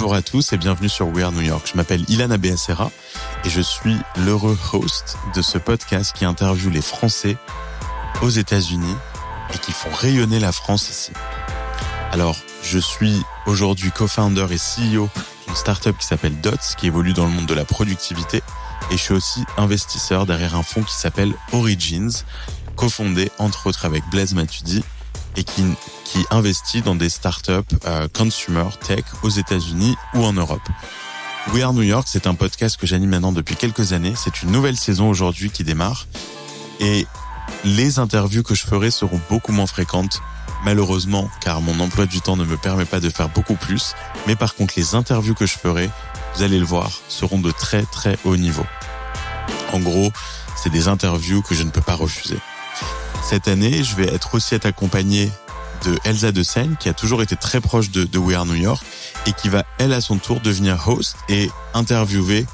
Bonjour à tous et bienvenue sur We Are New York. Je m'appelle Ilana Beacera et je suis l'heureux host de ce podcast qui interviewe les Français aux États-Unis et qui font rayonner la France ici. Alors, je suis aujourd'hui co-founder et CEO d'une startup qui s'appelle Dots, qui évolue dans le monde de la productivité. Et je suis aussi investisseur derrière un fonds qui s'appelle Origins, cofondé entre autres avec Blaise Matudi et qui, qui investit dans des startups euh, consumer tech aux États-Unis ou en Europe. We Are New York, c'est un podcast que j'anime maintenant depuis quelques années. C'est une nouvelle saison aujourd'hui qui démarre. Et les interviews que je ferai seront beaucoup moins fréquentes, malheureusement, car mon emploi du temps ne me permet pas de faire beaucoup plus. Mais par contre, les interviews que je ferai, vous allez le voir, seront de très très haut niveau. En gros, c'est des interviews que je ne peux pas refuser. Cette année, je vais être aussi être accompagné de Elsa de Seine, qui a toujours été très proche de, de We Are New York et qui va, elle, à son tour, devenir host et interviewer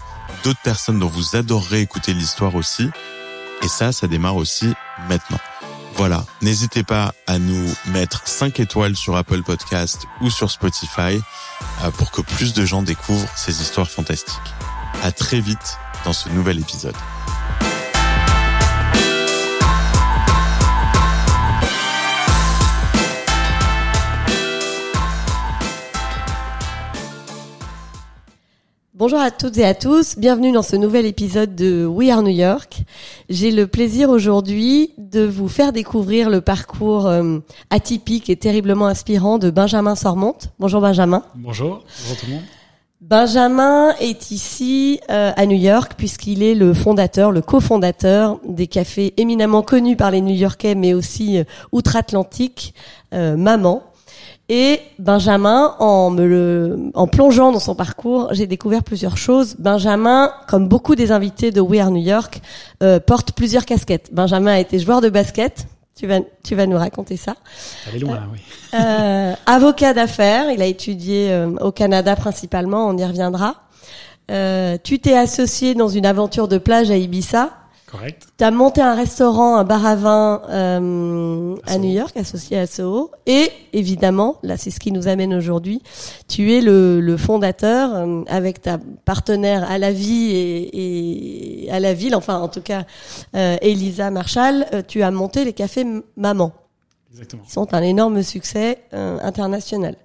d'autres personnes dont vous adorerez écouter l'histoire aussi. Et ça, ça démarre aussi maintenant. Voilà, n'hésitez pas à nous mettre 5 étoiles sur Apple Podcast ou sur Spotify euh, pour que plus de gens découvrent ces histoires fantastiques. À très vite dans ce nouvel épisode. Bonjour à toutes et à tous, bienvenue dans ce nouvel épisode de We Are New York. J'ai le plaisir aujourd'hui de vous faire découvrir le parcours euh, atypique et terriblement inspirant de Benjamin Sormont. Bonjour Benjamin. Bonjour, bonjour tout le monde. Benjamin est ici euh, à New York puisqu'il est le fondateur, le cofondateur des cafés éminemment connus par les New-Yorkais mais aussi euh, outre-Atlantique, Maman. Et Benjamin, en me le, en plongeant dans son parcours, j'ai découvert plusieurs choses. Benjamin, comme beaucoup des invités de We Are New York, euh, porte plusieurs casquettes. Benjamin a été joueur de basket. Tu vas, tu vas nous raconter ça. Ça loin, oui. Euh, avocat d'affaires. Il a étudié euh, au Canada principalement. On y reviendra. Euh, tu t'es associé dans une aventure de plage à Ibiza Correct. Tu as monté un restaurant, un bar à vin euh, à New York, associé à Soho. Et évidemment, là c'est ce qui nous amène aujourd'hui, tu es le, le fondateur euh, avec ta partenaire à la vie et, et, à la ville, enfin en tout cas euh, Elisa Marshall, euh, tu as monté les cafés Maman. Exactement. Ils sont un énorme succès euh, international.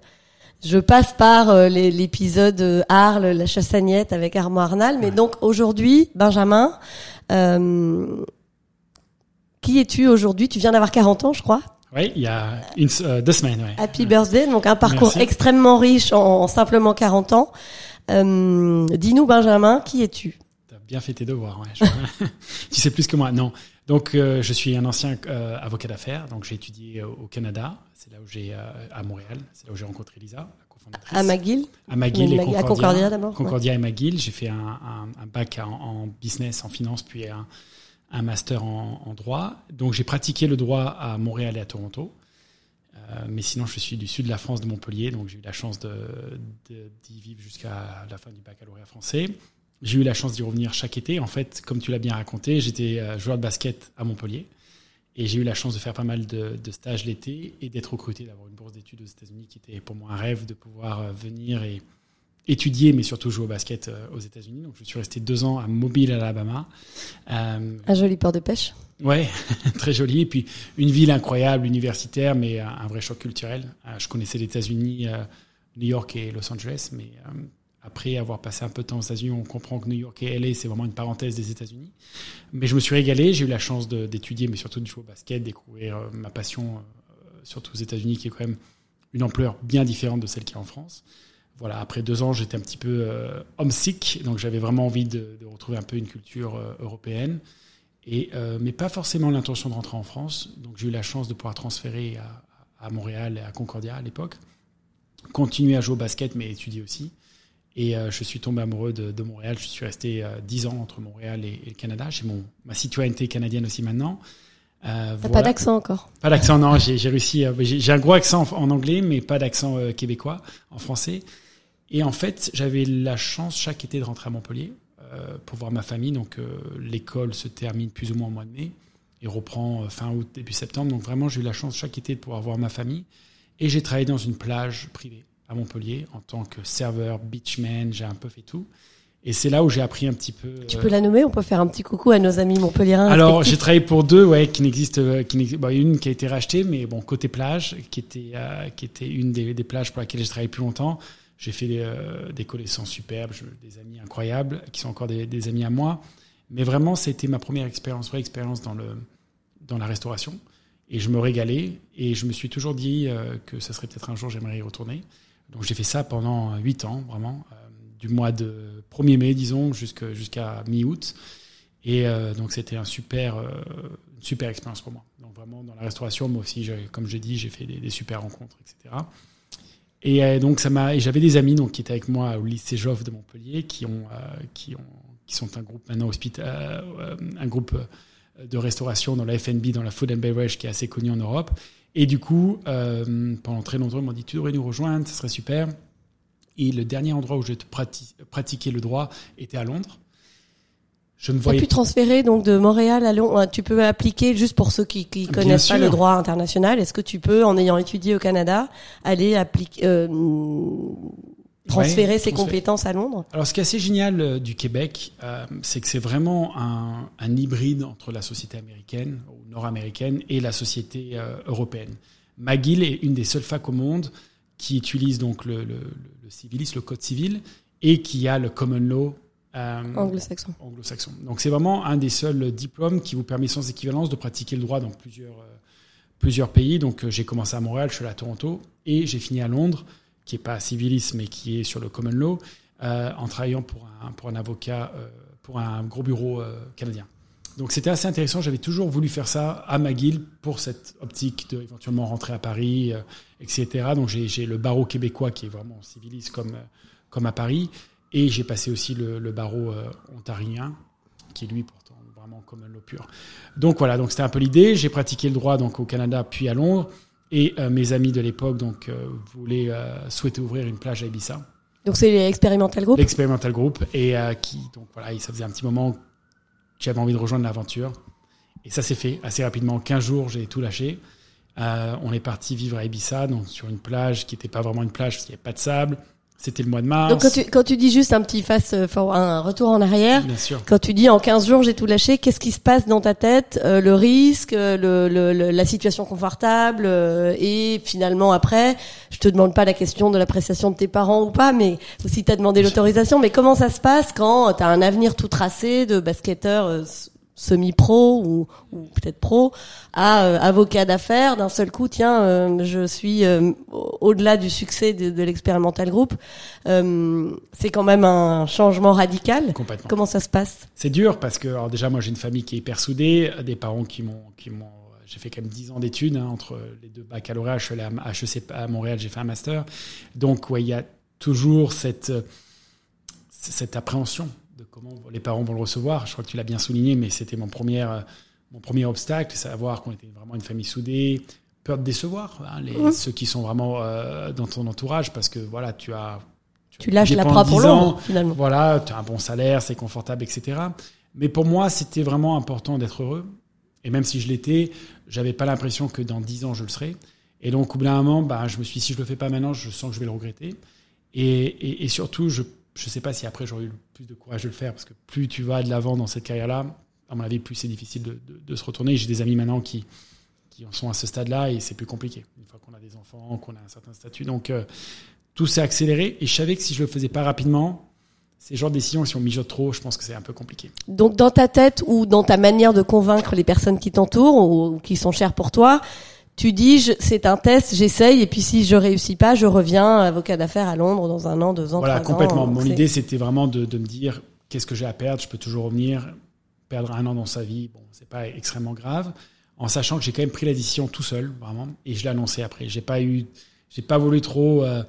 Je passe par l'épisode Arles, la chassagnette avec Armand Arnal, mais donc aujourd'hui, Benjamin, qui es-tu aujourd'hui? Tu viens d'avoir 40 ans, je crois. Oui, il y a une, euh, deux semaines. Ouais. Happy birthday, donc un parcours extrêmement riche en, simplement 40 ans. Euh, Dis-nous, Benjamin, qui es-tu? Tu as bien fait tes devoirs. Ouais. tu sais plus que moi. Non. Donc, euh, je suis un ancien euh, avocat d'affaires. Donc, j'ai étudié au Canada. C'est là où j'ai à Montréal. C'est là où j'ai rencontré Lisa. À McGill À McGill et Concordia. À Concordia d'abord Concordia et McGill. J'ai fait un, un, un bac en, en, business, en finance, puis un, un master en, en, droit. Donc j'ai pratiqué le droit à Montréal et à Toronto. Euh, mais sinon, je suis du sud de la France, de Montpellier, donc j'ai eu la chance d'y de, d'y vivre jusqu'à la fin du baccalauréat français. J'ai eu la chance d'y revenir chaque été. En fait, comme tu l'as bien raconté, j'étais euh, joueur de basket à Montpellier. Et j'ai eu la chance de faire pas mal de, de stages l'été et d'être recruté, d'avoir une bourse d'études aux États-Unis qui était pour moi un rêve de pouvoir euh, venir et étudier, mais surtout jouer au basket euh, aux États-Unis. Donc je suis resté deux ans à Mobile, Alabama. Euh, un joli port de pêche. Ouais, très joli. Et puis une ville incroyable, universitaire, mais un vrai choc culturel. Je connaissais les États-Unis, New York et Los Angeles, mais après avoir passé un peu de temps aux États-Unis, on comprend que New York et LA, c'est vraiment une parenthèse des États-Unis. Mais je me suis régalé, j'ai eu la chance d'étudier, mais surtout de jouer au basket, découvrir euh, ma passion, euh, surtout aux États-Unis, qui est quand même une ampleur bien différente de celle qui est en France. Voilà, après deux ans, j'étais un petit peu euh, homesick, donc j'avais vraiment envie de, retrouver un peu une culture euh, européenne, et, mais pas forcément l'intention de rentrer en France. Donc j'ai eu la chance de pouvoir transférer à, à Montréal et à Concordia à l'époque, continuer à jouer au basket, mais étudier aussi. Et euh, je suis tombé amoureux de, de, Montréal. Je suis resté euh, dix ans entre Montréal et, et le Canada. J'ai mon ma citoyenneté canadienne aussi maintenant. Euh, voilà. Pas d'accent encore? Pas d'accent, non. J'ai réussi. Euh, j'ai un gros accent en, en anglais, mais pas d'accent euh, québécois en français. Et en fait, j'avais la chance chaque été de rentrer à Montpellier euh, pour voir ma famille. Donc l'école se termine plus ou moins au mois de mai et reprend fin août début septembre. Donc vraiment, j'ai eu la chance chaque été de pouvoir voir ma famille. Et j'ai travaillé dans une plage privée à Montpellier en tant que serveur, beachman, j'ai un peu fait tout. Et c'est là où j'ai appris un petit peu. Tu peux la nommer On peut faire un petit coucou à nos amis montpelliérains. Alors j'ai travaillé pour deux, ouais, qui n'existent, qui n'existe, bah, une qui a été rachetée, mais bon côté plage, qui était qui était une des, des plages pour laquelle j'ai travaillé plus longtemps. J'ai fait des, des connaissances superbes, des amis incroyables, qui sont encore des, des amis à moi. Mais vraiment, c'était ma première expérience, vraie expérience dans le dans la restauration. Et je me régalais. Et je me suis toujours dit que ça serait peut-être un jour j'aimerais y retourner. Donc j'ai fait ça pendant huit ans, vraiment du mois de 1er mai, disons, jusqu'à mi-août. Et euh, donc, c'était un super, euh, une super expérience pour moi. Donc, vraiment, dans la restauration, moi aussi, comme je dis, j'ai fait des, super rencontres, etc. Et euh, donc, ça m'a, j'avais des amis donc, qui étaient avec moi au lycée Joffre de Montpellier, qui, ont, qui, ont, qui sont un groupe maintenant hospital, un groupe de restauration dans la FNB, dans la Food and Beverage, qui est assez connu en Europe. Et du coup, pendant très longtemps, ils m'ont dit Tu devrais nous rejoindre, ça serait super. Et le dernier endroit où j'ai pratiqué le droit était à Londres. Je me voyais. Tu pu transférer donc de Montréal à Londres. Tu peux appliquer juste pour ceux qui, qui connaissent pas le droit international. Est-ce que tu peux, en ayant étudié au Canada, aller appliquer, euh, transférer ses compétences à Londres Alors, ce qui est assez génial euh, du Québec, euh, c'est que c'est vraiment un, un, hybride entre la société américaine ou nord-américaine et la société européenne. McGill est une des seules facs au monde qui utilise donc le, le, le civilisme, le code civil, et qui a le common law euh, anglo-saxon. anglo-saxon. Donc c'est vraiment un des seuls diplômes qui vous permet sans équivalence de pratiquer le droit dans plusieurs, euh, plusieurs pays. Donc euh, j'ai commencé à Montréal, je suis allé à Toronto, et j'ai fini à Londres, qui est pas civilisme, mais qui est sur le common law, euh, en travaillant pour un, pour un avocat, pour un gros bureau canadien. Donc c'était assez intéressant. J'avais toujours voulu faire ça à McGill pour cette optique de éventuellement rentrer à Paris, euh, etc. Donc j'ai le barreau québécois qui est vraiment civiliste comme, euh, comme à Paris. Et j'ai passé aussi le, barreau euh, ontarien, qui lui pourtant vraiment comme un lot pur. Donc voilà, donc c'était un peu l'idée. J'ai pratiqué le droit donc au Canada puis à Londres. Et mes amis de l'époque donc voulaient souhaiter ouvrir une plage à Ibiza. Donc c'est l'expérimental group. L'expérimental group et qui donc voilà, ça faisait un petit moment j'avais envie de rejoindre l'aventure. Et ça s'est fait assez rapidement. En 15 jours, j'ai tout lâché. Euh, on est parti vivre à Ibiza, donc sur une plage qui n'était pas vraiment une plage parce qu'il n'y avait pas de sable. C'était le mois de mars. Donc quand tu, quand tu dis juste un petit face, euh, un retour en arrière, Bien sûr. quand tu dis en 15 jours j'ai tout lâché, qu'est-ce qui se passe dans ta tête euh, Le risque, euh, le, le, la situation confortable et finalement après, je te demande pas la question de l'appréciation de tes parents ou pas, mais aussi tu as demandé l'autorisation, mais comment ça se passe quand tu as un avenir tout tracé de basketteur semi-pro ou, ou peut-être pro à euh, avocat d'affaires. D'un seul coup tiens euh, je suis euh, au-delà du succès de, de l'expérimental group c'est quand même un changement radical. Complètement. comment ça se passe? C'est dur parce que alors déjà moi j'ai une famille qui est hyper soudée des parents qui m'ont qui m'ont j'ai fait quand même 10 ans d'études hein, entre les deux baccalauréats HEC à Montréal j'ai fait un master. Donc ouais il y a toujours cette cette appréhension comment les parents vont le recevoir. Je crois que tu l'as bien souligné, mais c'était mon premier, euh, mon premier obstacle, savoir qu'on était vraiment une famille soudée, peur de décevoir hein, les, ceux qui sont vraiment euh, dans ton entourage, parce que voilà, tu as tu, lâches la proie pour l'ombre finalement. Voilà, tu as un bon salaire, c'est confortable, etc. Mais pour moi, c'était vraiment important d'être heureux. Et même si je l'étais, j'avais pas l'impression que dans dix ans je le serais. Et donc, au bout d'un moment, bah, je me suis dit, si je le fais pas maintenant, je sens que je vais le regretter. Et, et, et surtout, je je sais pas si après j'aurais eu plus de courage de le faire parce que plus tu vas de l'avant dans cette carrière-là, à mon avis, plus c'est difficile de, se retourner. J'ai des amis maintenant qui, qui en sont à ce stade-là et c'est plus compliqué une fois qu'on a des enfants, qu'on a un certain statut. Donc euh, tout s'est accéléré et je savais que si je le faisais pas rapidement, ces genres de décisions, si on mijote trop, je pense que c'est un peu compliqué. Donc dans ta tête ou dans ta manière de convaincre les personnes qui t'entourent ou qui sont chères pour toi, tu dis c'est un test, j'essaye et puis si je réussis pas, je reviens avocat d'affaires à Londres dans un an, deux ans, voilà, trois complètement. ans. Mon idée c'était vraiment de, de, me dire qu'est-ce que j'ai à perdre, je peux toujours revenir, perdre un an dans sa vie, bon c'est pas extrêmement grave, en sachant que j'ai quand même pris la décision tout seul vraiment et je l'ai annoncé après. J'ai pas eu, j'ai pas voulu trop euh,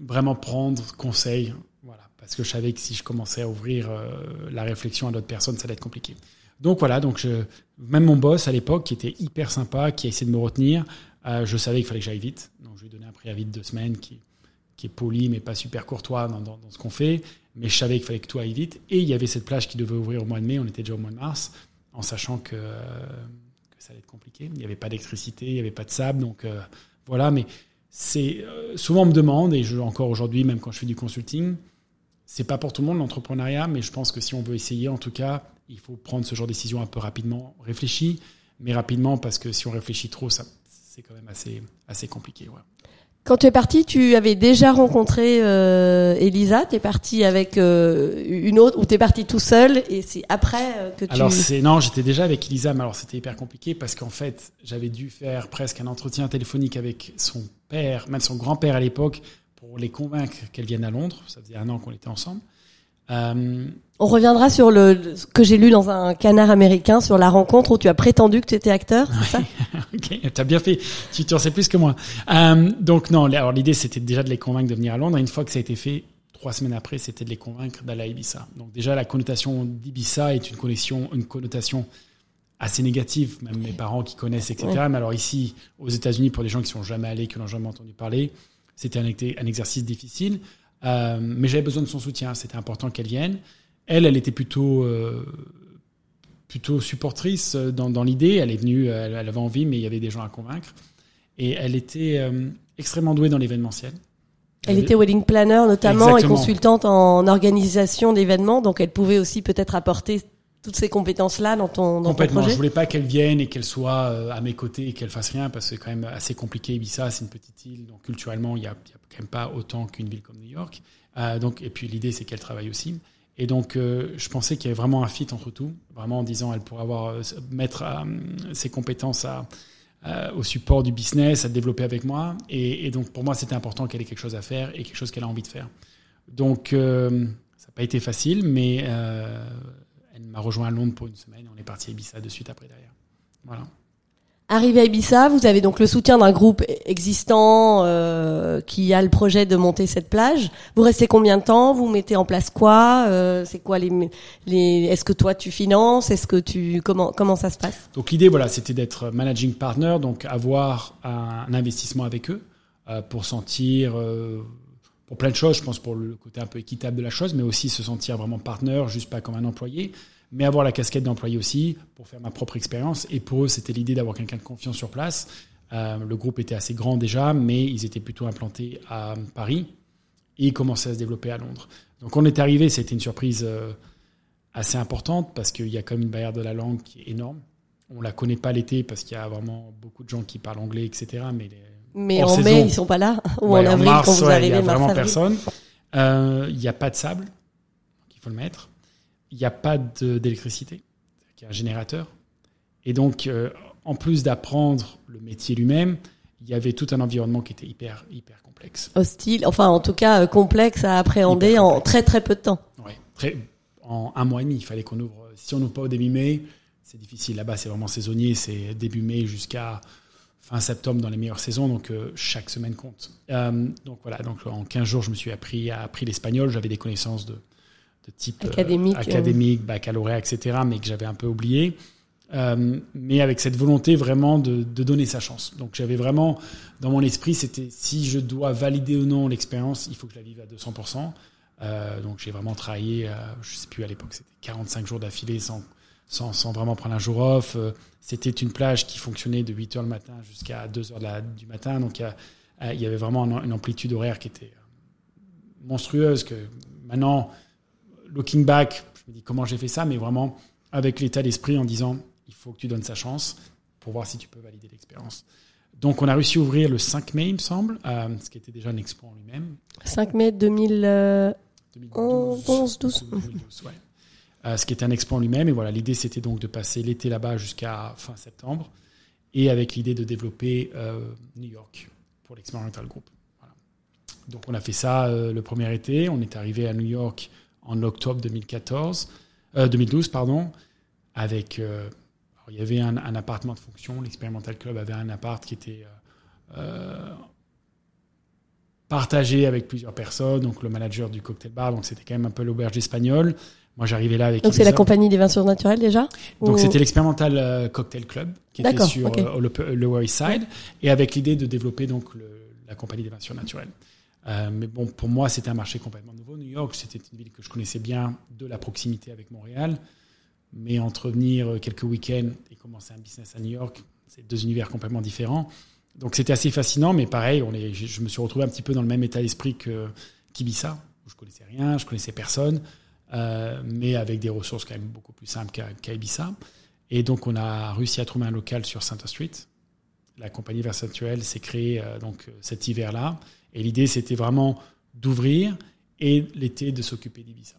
vraiment prendre conseil, voilà, parce que je savais que si je commençais à ouvrir euh, la réflexion à d'autres personnes, ça allait être compliqué. Donc voilà, donc même mon boss à l'époque, qui était hyper sympa, qui a essayé de me retenir, euh, je savais qu'il fallait que j'aille vite. Donc je lui ai donné un préavis de deux semaines qui, qui est poli mais pas super courtois dans, ce qu'on fait. Mais je savais qu'il fallait que tout aille vite. Et il y avait cette plage qui devait ouvrir au mois de mai, on était déjà au mois de mars, en sachant que, que ça allait être compliqué. Il n'y avait pas d'électricité, il n'y avait pas de sable, donc euh, voilà. Mais c'est euh, souvent on me demande et je encore aujourd'hui même quand je fais du consulting, c'est pas pour tout le monde l'entrepreneuriat, mais je pense que si on veut essayer, en tout cas, il faut prendre ce genre de décision un peu rapidement, réfléchi, mais rapidement parce que si on réfléchit trop, ça c'est quand même assez assez compliqué. Ouais. Quand tu es parti, tu avais déjà rencontré euh, Elisa. Tu es parti avec euh, une autre ou tu es parti tout seul et c'est après euh, que tu. Alors c'est non, j'étais déjà avec Elisa, mais alors c'était hyper compliqué parce qu'en fait j'avais dû faire presque un entretien téléphonique avec son père, même son grand-père à l'époque, pour les convaincre qu'elle vienne à Londres. Ça faisait un an qu'on était ensemble. Euh, on reviendra sur le ce que j'ai lu dans un canard américain sur la rencontre où tu as prétendu que tu étais acteur. ça? Ok, t'as bien fait. Tu, tu en sais plus que moi. Euh, donc non, alors l'idée c'était déjà de les convaincre de venir à Londres. Et une fois que ça a été fait, trois semaines après, c'était de les convaincre d'aller à Ibiza. Donc déjà la connotation d'Ibiza est une connotation, une connotation assez négative. Même mes parents qui connaissent, etc. Mais alors ici, aux États-Unis, pour des gens qui sont jamais allés, qui n'ont jamais entendu parler, c'était un, un exercice difficile. Euh, mais j'avais besoin de son soutien. C'était important qu'elle vienne. Elle, elle était plutôt euh, plutôt supportrice dans, dans l'idée. Elle est venue, elle, avait envie, mais il y avait des gens à convaincre. Et elle était euh, extrêmement douée dans l'événementiel. Elle, était wedding planner notamment et consultante en organisation d'événements, donc elle pouvait aussi peut-être apporter toutes ces compétences-là dans ton, dans Complètement. projet Je voulais pas qu'elle vienne et qu'elle soit euh, à mes côtés et qu'elle fasse rien parce que c'est quand même assez compliqué. Ibiza, c'est une petite île, donc culturellement, il y a, quand même pas autant qu'une ville comme New York. Euh, donc, et puis l'idée, c'est qu'elle travaille aussi. Et donc, euh, je pensais qu'il y avait vraiment un fit entre tout, vraiment en disant, elle pourrait avoir mettre euh, ses compétences à, au support du business, à développer avec moi. Et, et donc, pour moi, c'était important qu'elle ait quelque chose à faire et quelque chose qu'elle a envie de faire. Donc, ça n'a pas été facile, mais elle m'a rejoint à Londres pour une semaine. On est parti à Ibiza de suite après derrière. Voilà. Arrivé à Ibiza, vous avez donc le soutien d'un groupe existant euh, qui a le projet de monter cette plage. Vous restez combien de temps? Vous mettez en place quoi? Euh, C'est quoi les, les Est-ce que toi tu finances? Est-ce que tu comment comment ça se passe? Donc l'idée voilà, c'était d'être managing partner, donc avoir un, investissement avec eux euh, pour sentir euh, pour plein de choses, je pense pour le côté un peu équitable de la chose, mais aussi se sentir vraiment partenaire, juste pas comme un employé, mais avoir la casquette d'employé aussi pour faire ma propre expérience. Et pour eux, c'était l'idée d'avoir quelqu'un de confiance sur place. Euh, le groupe était assez grand déjà, mais ils étaient plutôt implantés à Paris et ils commençaient à se développer à Londres. Donc on est arrivé, c'était une surprise euh, assez importante parce qu'il y a comme une barrière de la langue qui est énorme. On la connaît pas l'été parce qu'il y a vraiment beaucoup de gens qui parlent anglais, etc. Mais mais en mai, ils sont pas là Ou en avril, quand vous arrivez, Il y a vraiment personne. Euh, il n'y a pas de sable, il faut le mettre. Il n'y a pas d'électricité, il y a un générateur. Et donc, euh, en plus d'apprendre le métier lui-même, il y avait tout un environnement qui était hyper, hyper complexe. Hostile, enfin en tout cas euh, complexe à appréhender en très très peu de temps. Oui, très, en un mois et demi. Il fallait qu'on ouvre. Si on n'ouvre pas au début mai, c'est difficile. Là-bas, c'est vraiment saisonnier, c'est début mai jusqu'à fin septembre dans les meilleures saisons, donc euh, chaque semaine compte. Euh, donc voilà, donc en 15 jours, je me suis appris, appris l'espagnol. J'avais des connaissances de, de type euh, académique, académique baccalauréat, etc., mais que j'avais un peu oublié. mais avec cette volonté vraiment de, de donner sa chance. Donc j'avais vraiment dans mon esprit, c'était si je dois valider ou non l'expérience, il faut que je la vive à 200%. donc j'ai vraiment travaillé, je sais plus à l'époque, c'était 45 jours d'affilée sans sans, sans, vraiment prendre un jour off. Euh, c'était une plage qui fonctionnait de 8 heures le matin jusqu'à 2 heures de la, du matin. Donc, il y, y avait vraiment une amplitude horaire qui était euh, monstrueuse. Que maintenant, looking back, je me dis comment j'ai fait ça, mais vraiment avec l'état d'esprit en disant il faut que tu donnes sa chance pour voir si tu peux valider l'expérience. Donc, on a réussi à ouvrir le 5 mai, il me semble, euh, ce qui était déjà un expo en lui-même. 5 mai 2011, 2012, 12. 2012 ouais. Euh, ce qui était un expo en lui-même. Et voilà, l'idée c'était donc de passer l'été là-bas jusqu'à fin septembre, et avec l'idée de développer euh, New York pour l'Experimental Group. Donc on a fait ça euh, le premier été. On est arrivé à New York en octobre 2014, 2012, pardon, avec il y avait un, un, appartement de fonction. L'Experimental Club avait un appart qui était partagé avec plusieurs personnes, donc le manager du cocktail bar, donc c'était quand même un peu l'auberge espagnole. Moi, j'arrivais là avec. Donc, c'est la compagnie des vins naturels déjà Donc, c'était l'Experimental euh, Cocktail Club qui était sur euh, le, Lower East Side et avec l'idée de développer donc le, la compagnie des vins naturels. Euh, mais bon, pour moi, c'était un marché complètement nouveau. New York, c'était une ville que je connaissais bien de la proximité avec Montréal. Mais entre venir quelques week-ends et commencer un business à New York, c'est deux univers complètement différents. Donc c'était assez fascinant, mais pareil, on est, je, je me suis retrouvé un petit peu dans le même état d'esprit que qu'Ibiza, où je connaissais rien, je connaissais personne, euh, mais avec des ressources quand même beaucoup plus simples qu'à Ibiza. Et donc on a réussi à trouver un local sur Center Street. La compagnie Versatuel s'est créée euh, donc cet hiver-là, et l'idée c'était vraiment d'ouvrir et l'été de s'occuper d'Ibiza.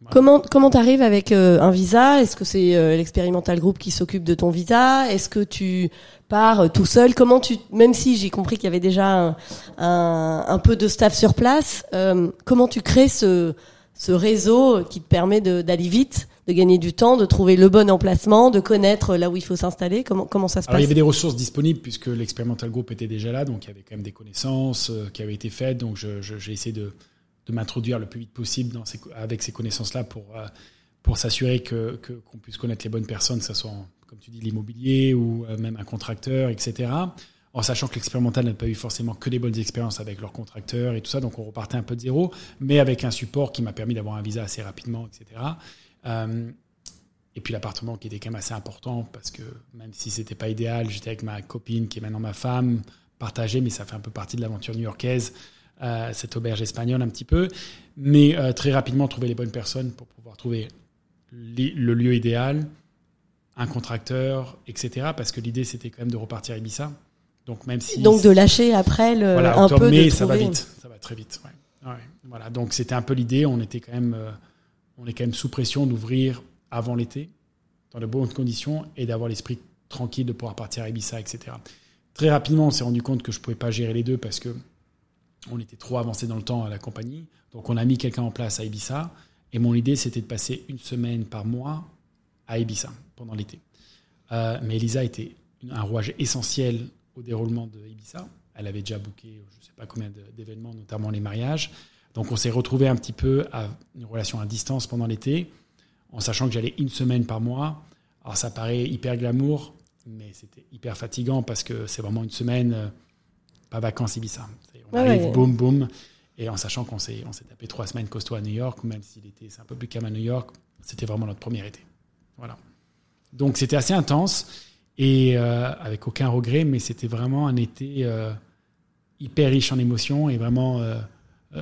Voilà. Comment comment t'arrives avec euh, un visa? Est-ce que c'est euh, l'expérimental group qui s'occupe de ton visa? Est-ce que tu pars euh, tout seul? Comment tu même si j'ai compris qu'il y avait déjà un, peu de staff sur place, euh, comment tu crées ce ce réseau qui te permet d'aller vite, de gagner du temps, de trouver le bon emplacement, de connaître là où il faut s'installer Comment comment ça se Alors, il y passe avait des ressources disponibles puisque l'expérimental group était déjà là, donc il y avait quand même des connaissances euh, qui avaient été faites. Donc j'ai essayé de, de m'introduire le plus vite possible dans ces, avec ces connaissances-là pour, euh, pour s'assurer que que- qu'on puisse connaître les bonnes personnes, que ce soit, en, comme tu dis, l'immobilier ou euh, même un contracteur, etc. En sachant que l'expérimental n'a pas eu forcément que des bonnes expériences avec leurs contracteurs et tout ça, donc on repartait un peu de zéro, mais avec un support qui m'a permis d'avoir un visa assez rapidement, etc. Euh, et puis l'appartement qui était quand même assez important parce que même si c'était pas idéal, j'étais avec ma copine qui est maintenant ma femme, partagée, mais ça fait un peu partie de l'aventure new-yorkaise, euh, cette auberge espagnole un petit peu. Mais euh, très rapidement trouver les bonnes personnes pour pouvoir trouver le lieu idéal, un contracteur, etc. Parce que l'idée c'était quand même de repartir à Ibiza. Donc même si Donc de lâcher après le, voilà, un octobre, peu mai, de ça va vite, ça va très vite. Ouais. Ouais, voilà, donc c'était un peu l'idée. On était quand même, euh, on est quand même sous pression d'ouvrir avant l'été, dans de bonnes conditions, et d'avoir l'esprit tranquille de pouvoir partir à Ibiza, etc. Très rapidement, on s'est rendu compte que je pouvais pas gérer les deux parce que on était trop avancé dans le temps à la compagnie. Donc on a mis quelqu'un en place à Ibiza, et mon idée c'était de passer une semaine par mois à Ibiza pendant l'été. Euh, mais Elisa était un rouage essentiel au déroulement de Ibiza. Elle avait déjà booké, je ne sais pas combien d'événements, notamment les mariages. Donc on s'est retrouvé un petit peu à une relation à distance pendant l'été, en sachant que j'allais une semaine par mois. Alors ça paraît hyper glamour, mais c'était hyper fatigant parce que c'est vraiment une semaine, euh, pas vacances Ibiza. On Ouais, arrive, ouais. boum, boum. Et en sachant qu'on s'est, on s'est tapé trois semaines costaud à New York, même si l'été c'est un peu plus calme à New York, c'était vraiment notre premier été. Voilà. Donc c'était assez intense et euh, avec aucun regret, mais c'était vraiment un été euh, hyper riche en émotions et vraiment euh,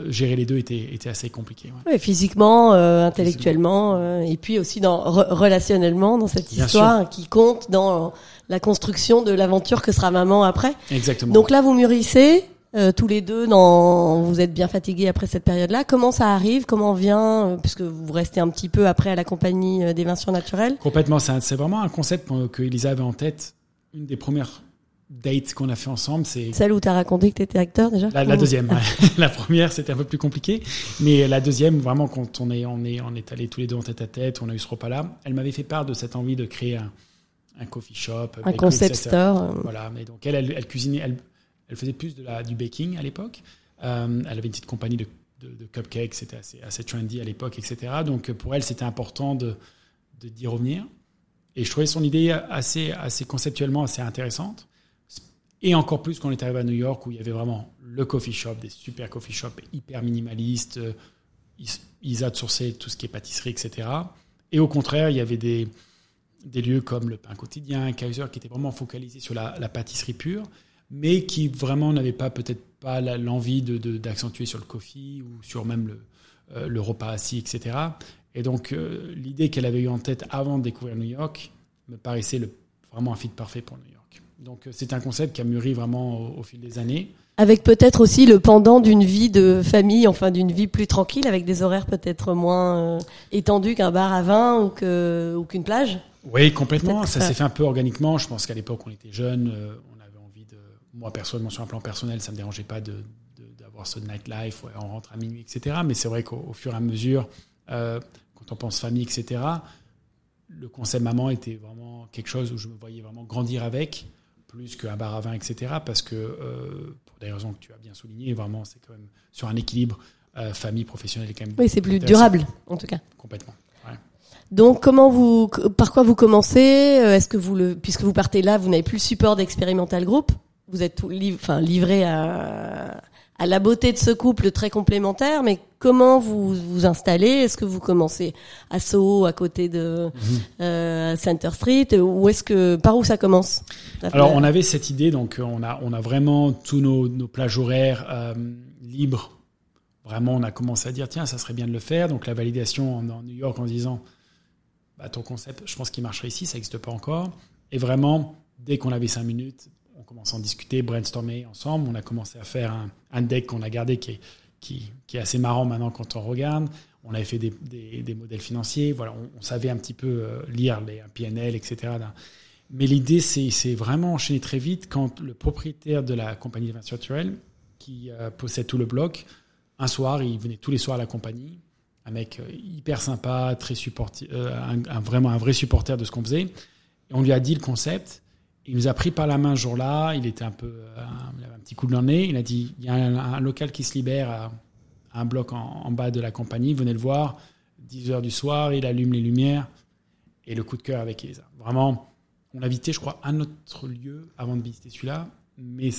gérer les deux était, était assez compliqué. ouais. Ouais, physiquement, intellectuellement, et puis aussi dans re- relationnellement dans cette Bien histoire qui compte dans la construction de l'aventure que sera maman après. Exactement. Donc là, vous mûrissez euh, tous les deux. Dans, vous êtes bien fatigués après cette période-là. Comment ça arrive? Comment vient euh, Puisque vous restez un petit peu après à la compagnie euh, des vins surnaturels? Complètement, c'est vraiment un concept que Elisa avait en tête. Une des premières dates qu'on a fait ensemble, c'est Celle où t'as raconté que t'étais acteur déjà? La, deuxième, la première c'était un peu plus compliqué, mais la deuxième, vraiment quand on est on est on est allés tous les deux en tête à tête, on a eu ce repas-là, elle m'avait fait part de cette envie de créer un, un coffee shop, Un concept store. Voilà, mais donc elle, elle, elle cuisinait, elle, elle faisait plus du baking à l'époque. Euh, elle avait une petite compagnie de, cupcakes, c'était assez trendy à l'époque, etc. Donc pour elle c'était important de de d'y revenir. Et je trouvais son idée assez assez conceptuellement assez intéressante. Et encore plus quand on est arrivé à New York où il y avait vraiment le coffee shop, des super coffee shops hyper minimalistes. euh, Ils, ils outsourçaient tout ce qui est pâtisserie, etc. Et au contraire, il y avait des, des lieux comme le pain quotidien, Kaiser, qui étaient vraiment focalisés sur la pâtisserie pure, mais qui vraiment n'avaient pas peut-être pas l'envie de- de- d'accentuer sur le coffee ou sur même le, euh, le repas assis, etc. Et donc euh, l'idée qu'elle avait eue en tête avant de découvrir New York me paraissait le, vraiment un fit parfait pour New York. Donc euh, c'est un concept qui a mûri vraiment au, au fil des années. Avec peut-être aussi le pendant d'une vie de famille, enfin d'une vie plus tranquille, avec des horaires peut-être moins euh, étendus qu'un bar à vin ou qu'une plage. Oui, complètement. Ça. s'est fait un peu organiquement. Je pense qu'à l'époque, on était jeunes, euh, on avait envie de. Moi, personnellement, sur un plan personnel, ça me dérangeait pas de d'avoir ce nightlife. Ouais, on rentre à minuit, etc. Mais c'est vrai qu'au au fur et à mesure, euh, quand on pense famille, etc. Le concept maman était vraiment quelque chose où je me voyais vraiment grandir avec, plus qu'un bar à vin, etc. Parce que euh, pour des raisons que tu as bien soulignées, vraiment, c'est quand même sur un équilibre euh, famille professionnelle, quand même. Oui, c'est plus durable en tout cas. Complètement. Ouais. Donc comment vous, par quoi vous commencez? Est-ce que vous le, puisque vous partez là, vous n'avez plus le support d'Experimental Group, vous êtes tout liv- enfin livré à à la beauté de ce couple très complémentaire. Mais comment vous vous installez? Est-ce que vous commencez à Soho, à côté de Mhm. euh, Center Street, ou est-ce que par où ça commence Alors on avait cette idée, donc euh, on a on a vraiment tous nos, nos plages horaires euh, libres. Vraiment, on a commencé à dire tiens, ça serait bien de le faire. Donc la validation en, en New York en disant bah, ton concept, je pense qu'il marcherait ici, ça n'existe pas encore. Et vraiment, dès qu'on avait cinq minutes, on commence à en discuter, brainstormer ensemble. On a commencé à faire un, deck qu'on a gardé qui est, assez marrant maintenant quand on regarde. On avait fait des, modèles financiers. Voilà, on, savait un petit peu euh, lire les un PNL, etc. Mais l'idée, c'est vraiment enchaîner très vite quand le propriétaire de la compagnie d'évasion naturelle, qui euh, possède tout le bloc, un soir, il venait tous les soirs à la compagnie, un mec euh, hyper sympa, très un, vraiment un vrai supporter de ce qu'on faisait. Et on lui a dit le concept. Il nous a pris par la main ce jour-là. Il était un peu, euh, avait un petit coup de nez. Il a dit il y a un, local qui se libère à, un bloc en, bas de la compagnie. Venez le voir. 10 heures du soir, il allume les lumières et le coup de cœur avec Elisa. Vraiment, on a visité, je crois, un autre lieu avant de visiter celui-là. Mais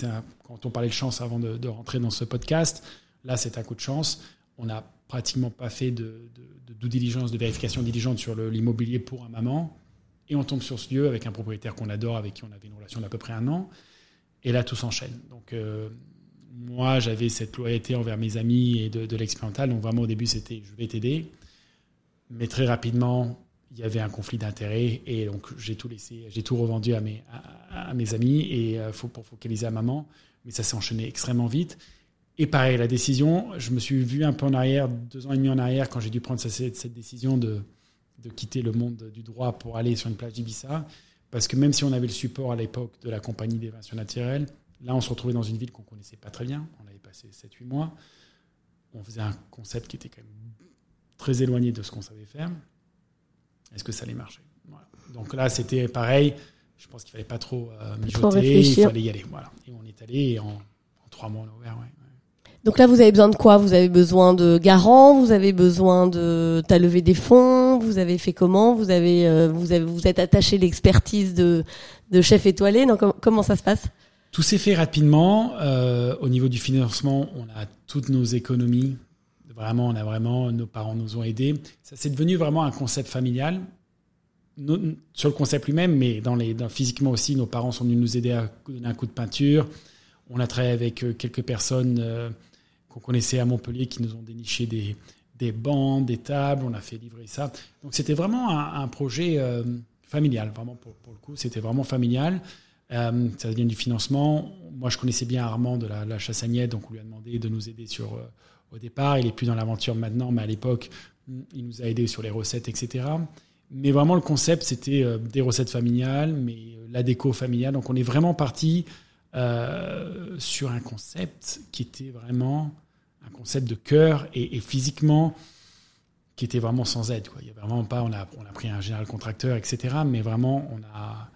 quand on parlait de chance avant de, rentrer dans ce podcast, là, c'est un coup de chance. On n'a pratiquement pas fait de, de, diligence, de vérification diligente sur l'immobilier pour un maman. Et on tombe sur ce lieu avec un propriétaire qu'on adore, avec qui on avait une relation d'à peu près un an. Et là, tout s'enchaîne. Donc, euh, moi, j'avais cette loyauté envers mes amis et de, l'expérimental. Donc, vraiment, au début, c'était je vais t'aider. Mais très rapidement, il y avait un conflit d'intérêts. Et donc, j'ai tout laissé, j'ai tout revendu à mes, à mes amis et euh, faut, pour focaliser à maman. Mais ça s'est enchaîné extrêmement vite. Et pareil, la décision, je me suis vu un peu en arrière, deux ans et demi en arrière, quand j'ai dû prendre cette, cette décision de, de quitter le monde du droit pour aller sur une plage d'Ibiza. Parce que même si on avait le support à l'époque de la compagnie d'évasion naturelle, là, on se retrouvait dans une ville qu'on connaissait pas très bien. On avait passé 7-8 mois. On faisait un concept qui était quand même très éloigné de ce qu'on savait faire. Est-ce que ça allait marcher? Voilà. Donc là, c'était pareil. Je pense qu'il fallait pas trop euh, mijoter. Il fallait y aller. Voilà. Et on est allé et en, en trois mois, on a ouvert. Ouais. Donc là, vous avez besoin de quoi? Vous avez besoin de garants? Vous avez besoin de t'as levé des fonds? Vous avez fait comment Vous avez euh, vous êtes attaché l'expertise de chef étoilé comment ça se passe Tout s'est fait rapidement. Euh, au niveau du financement, on a toutes nos économies. Vraiment, on a vraiment nos parents nous ont aidés. Ça c'est devenu vraiment un concept familial. Sur le concept lui-même, mais physiquement aussi, nos parents sont venus nous aider à donner un coup de peinture. On a travaillé avec euh, quelques personnes qu'on connaissait à Montpellier qui nous ont déniché des, des bancs, des tables, on a fait livrer ça. Donc c'était vraiment un, projet euh, familial, vraiment pour, le coup, c'était vraiment familial. Euh, ça vient du financement. Moi, je connaissais bien Armand de la, Chassagnette, donc on lui a demandé de nous aider sur euh, au départ. Il est plus dans l'aventure maintenant, mais à l'époque, il nous a aidé sur les recettes, etc. Mais vraiment, le concept, c'était des recettes familiales, mais la déco familiale. Donc, on est vraiment parti sur un concept qui était vraiment un concept de cœur et, et, physiquement qui était vraiment sans aide. Quoi. Il y avait vraiment pas, on a, on a pris un général contracteur, etc. Mais vraiment, on a,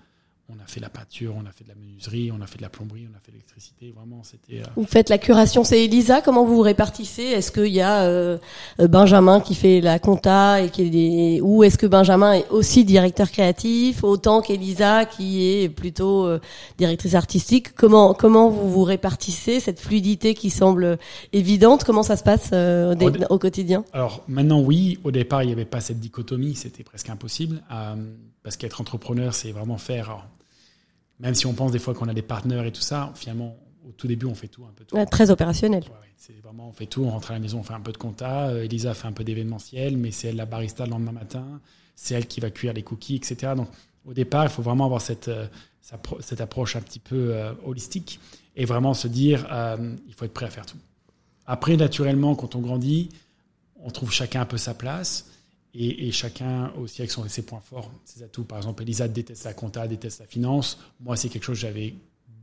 on a fait la peinture, on a fait de la menuiserie, on a fait de la plomberie, on a fait de l'électricité. Vraiment, c'était. Euh... Vous faites la curation, c'est Elisa. Comment vous vous répartissez? Est-ce qu'il y a euh, Benjamin qui fait la compta et qui est des... ou est-ce que Benjamin est aussi directeur créatif autant qu'Elisa qui est plutôt euh, directrice artistique? Comment comment vous vous répartissez cette fluidité qui semble évidente? Comment ça se passe euh, au, au, au, quotidien? Alors maintenant, oui. Au départ, il n'y avait pas cette dichotomie, c'était presque impossible euh, parce qu'être entrepreneur, c'est vraiment faire. Même si on pense des fois qu'on a des partenaires et tout ça, finalement, au tout début, on fait tout un peu tout. Ouais, très opérationnel. Ouais, c'est vraiment, on fait tout. On rentre à la maison, on fait un peu de compta. Euh, Elisa fait un peu d'événementiel, mais c'est elle la barista le lendemain matin. C'est elle qui va cuire les cookies, etc. Donc, au départ, il faut vraiment avoir cette, euh, cette approche un petit peu euh, holistique et vraiment se dire, euh, il faut être prêt à faire tout. Après, naturellement, quand on grandit, on trouve chacun un peu sa place. Et, chacun aussi avec ses points forts, ses atouts. Par exemple, Elisa déteste la compta, déteste la finance. Moi, c'est quelque chose que j'avais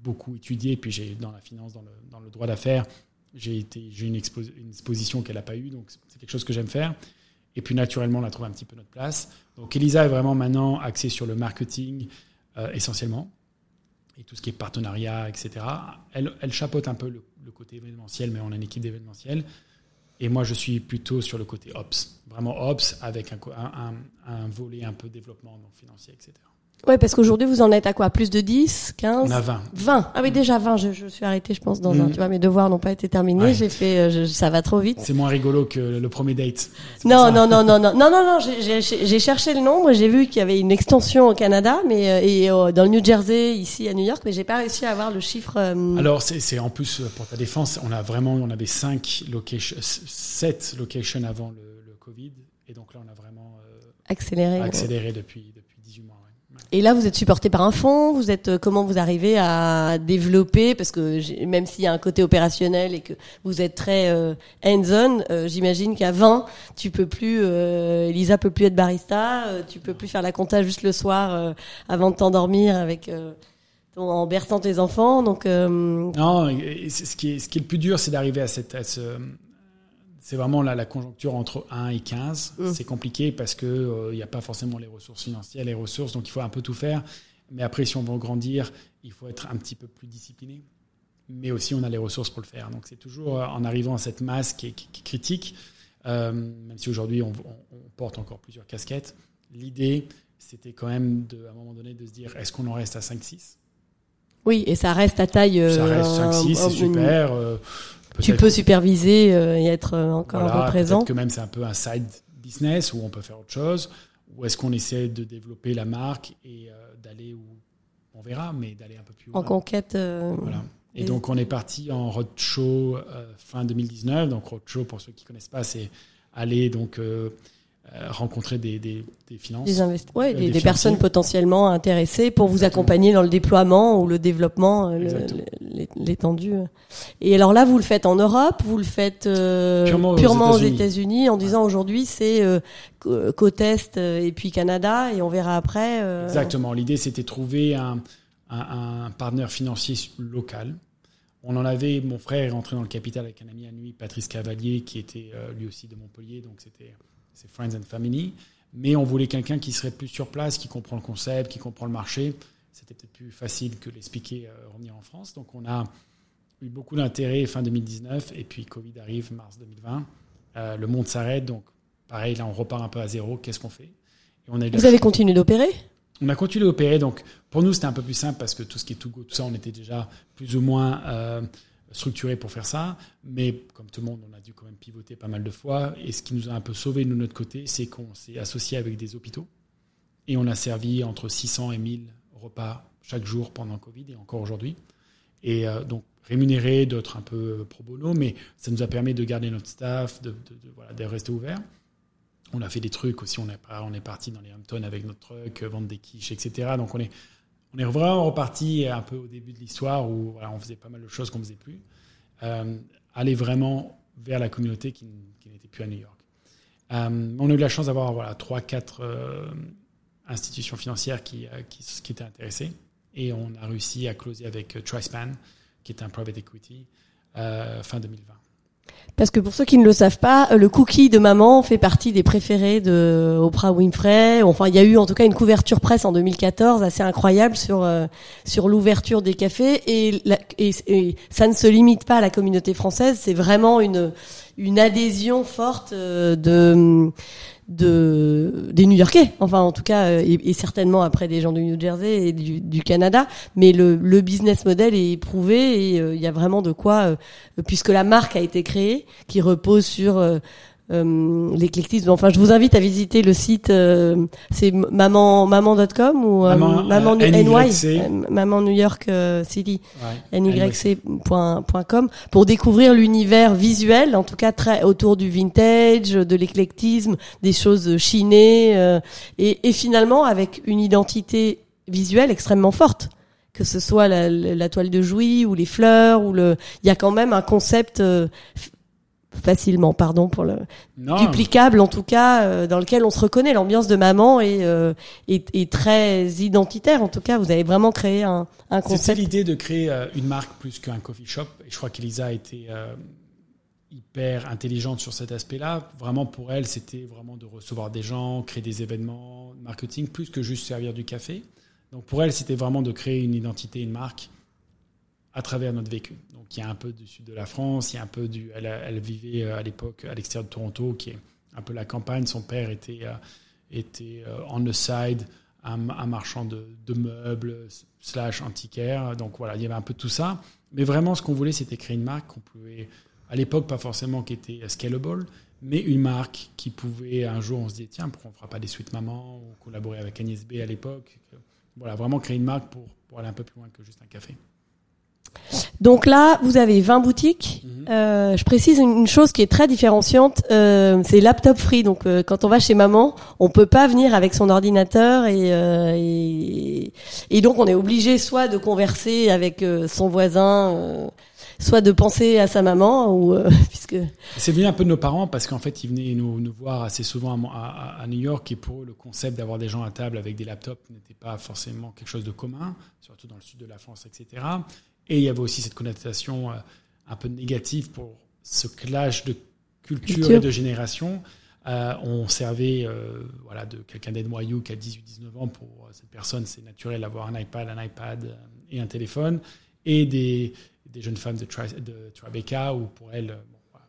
beaucoup étudié. Puis j'ai dans la finance, dans le, droit d'affaires, j'ai une, une exposition qu'elle n'a pas eue, donc c'est quelque chose que j'aime faire. Et puis naturellement, on a trouvé un petit peu notre place. Donc Elisa est vraiment maintenant axée sur le marketing euh, essentiellement et tout ce qui est partenariat, etc. Elle, elle chapeaute un peu le côté événementiel, mais on a une équipe d'événementiel. Et moi, je suis plutôt sur le côté ops, vraiment ops, avec un, volet un peu développement financier, etc. Ouais, parce qu'aujourd'hui, vous en êtes à quoi? Plus de 10, 15 On a 20. 20. Ah oui, déjà 20. Je, je suis arrêtée, je pense, dans un... Mm. Tu vois, mes devoirs n'ont pas été terminés. Ouais. J'ai fait... euh, je- ça va trop vite. C'est moins rigolo que le premier date. Non, non, non, non, non, non, non, non. j'ai- cherché le nombre. J'ai vu qu'il y avait une extension au Canada, mais euh, et euh, dans le New Jersey, ici à New York, mais j'ai pas réussi à avoir le chiffre. euh, Alors, c'est en plus pour ta défense, on a vraiment, on avait 5 locations, 7 locations avant le, le Covid. Et donc là, on a vraiment euh, accéléré. accéléré depuis 18 mois. ouais. Ouais. Et là, vous êtes supporté par un fonds. Vous êtes euh, comment vous arrivez à développer Parce que même s'il y a un côté opérationnel et que vous êtes très euh, hands-on, euh, j'imagine qu'à 20, tu peux plus. Euh, Elisa peut plus être barista. euh, tu peux plus faire la compta juste le soir euh, avant de t'endormir avec en berçant tes enfants. Donc Non, ce qui est, ce qui est le plus dur, c'est d'arriver à cette, à ce, c'est vraiment la, la conjoncture entre 1 et 15. Mm. C'est compliqué parce que euh, il n'y a pas forcément les ressources financières, les ressources, donc il faut un peu tout faire. Mais après, si on veut grandir, il faut être un petit peu plus discipliné. Mais aussi, on a les ressources pour le faire. Donc c'est toujours euh, en arrivant à cette masse qui est, qui- qui est critique, euh, même si aujourd'hui on, on- on porte encore plusieurs casquettes. L'idée, c'était quand même de, à un moment donné de se dire, est-ce qu'on en reste à 5-6 oui, et ça reste à taille. euh, Ça reste un- 5-6, c'est super. euh, Tu peux superviser euh, et être euh, encore voilà, présent. Peut-être que même c'est un peu un side business où on peut faire autre chose. Ou est-ce qu'on essaie de développer la marque et euh, d'aller où on verra, mais d'aller un peu plus En loin. conquête. Voilà. Et donc on est parti en roadshow euh, fin 2019. Donc roadshow pour ceux qui connaissent pas, c'est aller donc euh, rencontrer des, des, des finances. Des, ouais, Euh, des, personnes potentiellement intéressées pour vous Exactement. accompagner dans le déploiement ou le développement, euh, l'étendue. Et alors là, vous le faites en Europe, vous le faites euh, Purement aux aux États-Unis. En disant aujourd'hui c'est euh, cô- côte est euh, et puis Canada et on verra après. euh, Exactement. L'idée, c'était trouver un, un, un partenaire financier local. On en avait, mon frère est rentré dans le capital avec un ami à lui, Patrice Cavalier, qui était euh, lui aussi de Montpellier, donc c'était c'est Friends and Family. Mais on voulait quelqu'un qui serait plus sur place, qui comprend le concept, qui comprend le marché. C'était peut-être plus facile que l'expliquer euh, revenir en France. Donc on a eu beaucoup d'intérêt fin 2019, et puis Covid arrive mars 2020. Euh, le monde s'arrête, donc pareil, là on repart un peu à zéro. Qu'est-ce qu'on fait? Et on a Vous avez continué d'opérer? On a continué à opérer, donc pour nous c'était un peu plus simple parce que tout ce qui est to go, tout ça, on était déjà plus ou moins euh, structuré pour faire ça. Mais comme tout le monde, on a dû quand même pivoter pas mal de fois. Et ce qui nous a un peu sauvé de notre côté, c'est qu'on s'est associé avec des hôpitaux et on a servi entre 600 et 1000 repas chaque jour pendant Covid et encore aujourd'hui. Et euh, donc rémunéré, d'autres un peu pro bono, mais ça nous a permis de garder notre staff, de, voilà, de rester ouvert. On a fait des trucs aussi, on est, on est parti dans les Hamptons avec notre truck, vendre des quiches, etc. Donc on est, on est vraiment reparti un peu au début de l'histoire où on faisait pas mal de choses qu'on faisait plus. Euh, aller vraiment vers la communauté qui, n'était plus à New York. Euh, on a eu la chance d'avoir voilà, 3-4 euh, institutions financières qui, étaient intéressées. Et on a réussi à closer avec Trispan, qui est un private equity, fin 2020. Parce que pour ceux qui ne le savent pas, le cookie de maman fait partie des préférés de Oprah Winfrey. Enfin, il y a eu en tout cas une couverture presse en 2014 assez incroyable sur euh, sur l'ouverture des cafés et, la, et, ça ne se limite pas à la communauté française. C'est vraiment une une adhésion forte euh, de de des New-Yorkais, enfin en tout cas et, et, certainement après des gens du New Jersey et du, du Canada, mais le, le, business model est éprouvé et il euh, y a vraiment de quoi, euh, puisque la marque a été créée, qui repose sur euh, l'éclectisme. Enfin, je vous invite à visiter le site, euh, c'est maman maman.com ou maman, maman NY, NY maman New York euh, City. Ouais, nyc.com pour découvrir l'univers visuel, en tout cas très autour du vintage, de l'éclectisme, des choses chinées euh, et, et finalement avec une identité visuelle extrêmement forte. Que ce soit la, la, toile de Jouy ou les fleurs ou le il y a quand même un concept euh, facilement, pardon pour le non. duplicable en tout cas, euh, dans lequel on se reconnaît. L'ambiance de maman est, euh, est, est très identitaire. En tout cas, vous avez vraiment créé un, un concept. C'était l'idée de créer euh, une marque plus qu'un coffee shop. Et je crois qu'Elisa a été hyper intelligente sur cet aspect-là. Vraiment pour elle, c'était vraiment de recevoir des gens, créer des événements, marketing, plus que juste servir du café. Donc pour elle, c'était vraiment de créer une identité, une marque à travers notre vécu. Y a un peu du sud de la France, il y a un peu du. Elle, vivait à l'époque à l'extérieur de Toronto, qui est un peu la campagne. Son père était, euh, était euh, on the side, un, un marchand de, meubles slash antiquaire. Donc voilà, il y avait un peu tout ça. Mais vraiment, ce qu'on voulait, c'était créer une marque qu'on pouvait, à l'époque, pas forcément qui était scalable, mais une marque qui pouvait, un jour, on se dit, tiens, pourquoi on fera pas des suites maman ou collaborer avec Agnès B à l'époque? Voilà, vraiment créer une marque pour, pour aller un peu plus loin que juste un café. Donc là, vous avez 20 boutiques. Mhm. euh, je précise une chose qui est très différenciante, euh, c'est laptop free. Donc euh, quand on va chez maman, on peut pas venir avec son ordinateur et, et, et, donc on est obligé soit de converser avec son voisin, soit de penser à sa maman ou puisque. C'est venu un peu de nos parents parce qu'en fait ils venaient nous, nous voir assez souvent à, à, à, New York et pour eux le concept d'avoir des gens à table avec des laptops n'était pas forcément quelque chose de commun, surtout dans le sud de la France, etc. Et il y avait aussi cette connotation euh, un peu négative pour ce clash de culture, et de génération. Euh, on servait euh, voilà, de quelqu'un d'Edmoyou qui a 18-19 ans. Pour cette personne, c'est naturel d'avoir un iPad, un iPad et un téléphone. Et des, des jeunes femmes de, Tri de Tribeca, ou pour elles. Bon, voilà.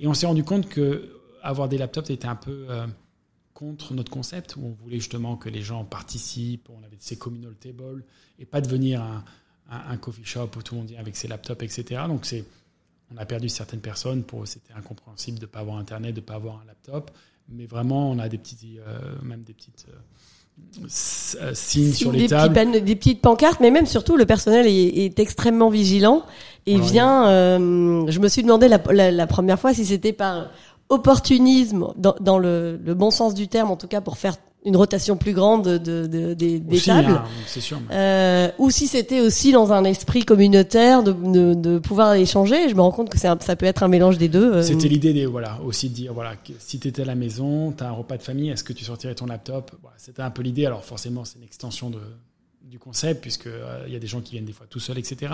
Et on s'est rendu compte que avoir des laptops était un peu contre notre concept, où on voulait justement que les gens participent. On avait ces communal tables et pas devenir un un, un, coffee shop où tout le monde vient avec ses laptops, etc. Donc c'est, on a perdu certaines personnes pour c'était incompréhensible de pas avoir internet, de pas avoir un laptop. Mais vraiment, on a des petits, euh, même des petites euh, signes sur les des tables, petits des petites pancartes, mais même surtout le personnel est, est extrêmement vigilant et voilà, vient. Euh, je me suis demandé la, la, la première fois si c'était par opportunisme dans, dans le, le, bon sens du terme, en tout cas pour faire une rotation plus grande de, de, des, des aussi, tables, hein, sûr. Mais... Euh, ou si c'était aussi dans un esprit communautaire de, de, de pouvoir échanger. Je me rends compte que un, ça peut être un mélange des deux. Euh. C'était l'idée des voilà aussi de dire voilà si tu étais à la maison, tu as un repas de famille, est-ce que tu sortirais ton laptop? Voilà, C'était un peu l'idée. Alors forcément c'est une extension de, du concept puisque il euh, y a des gens qui viennent des fois tout seuls, etc.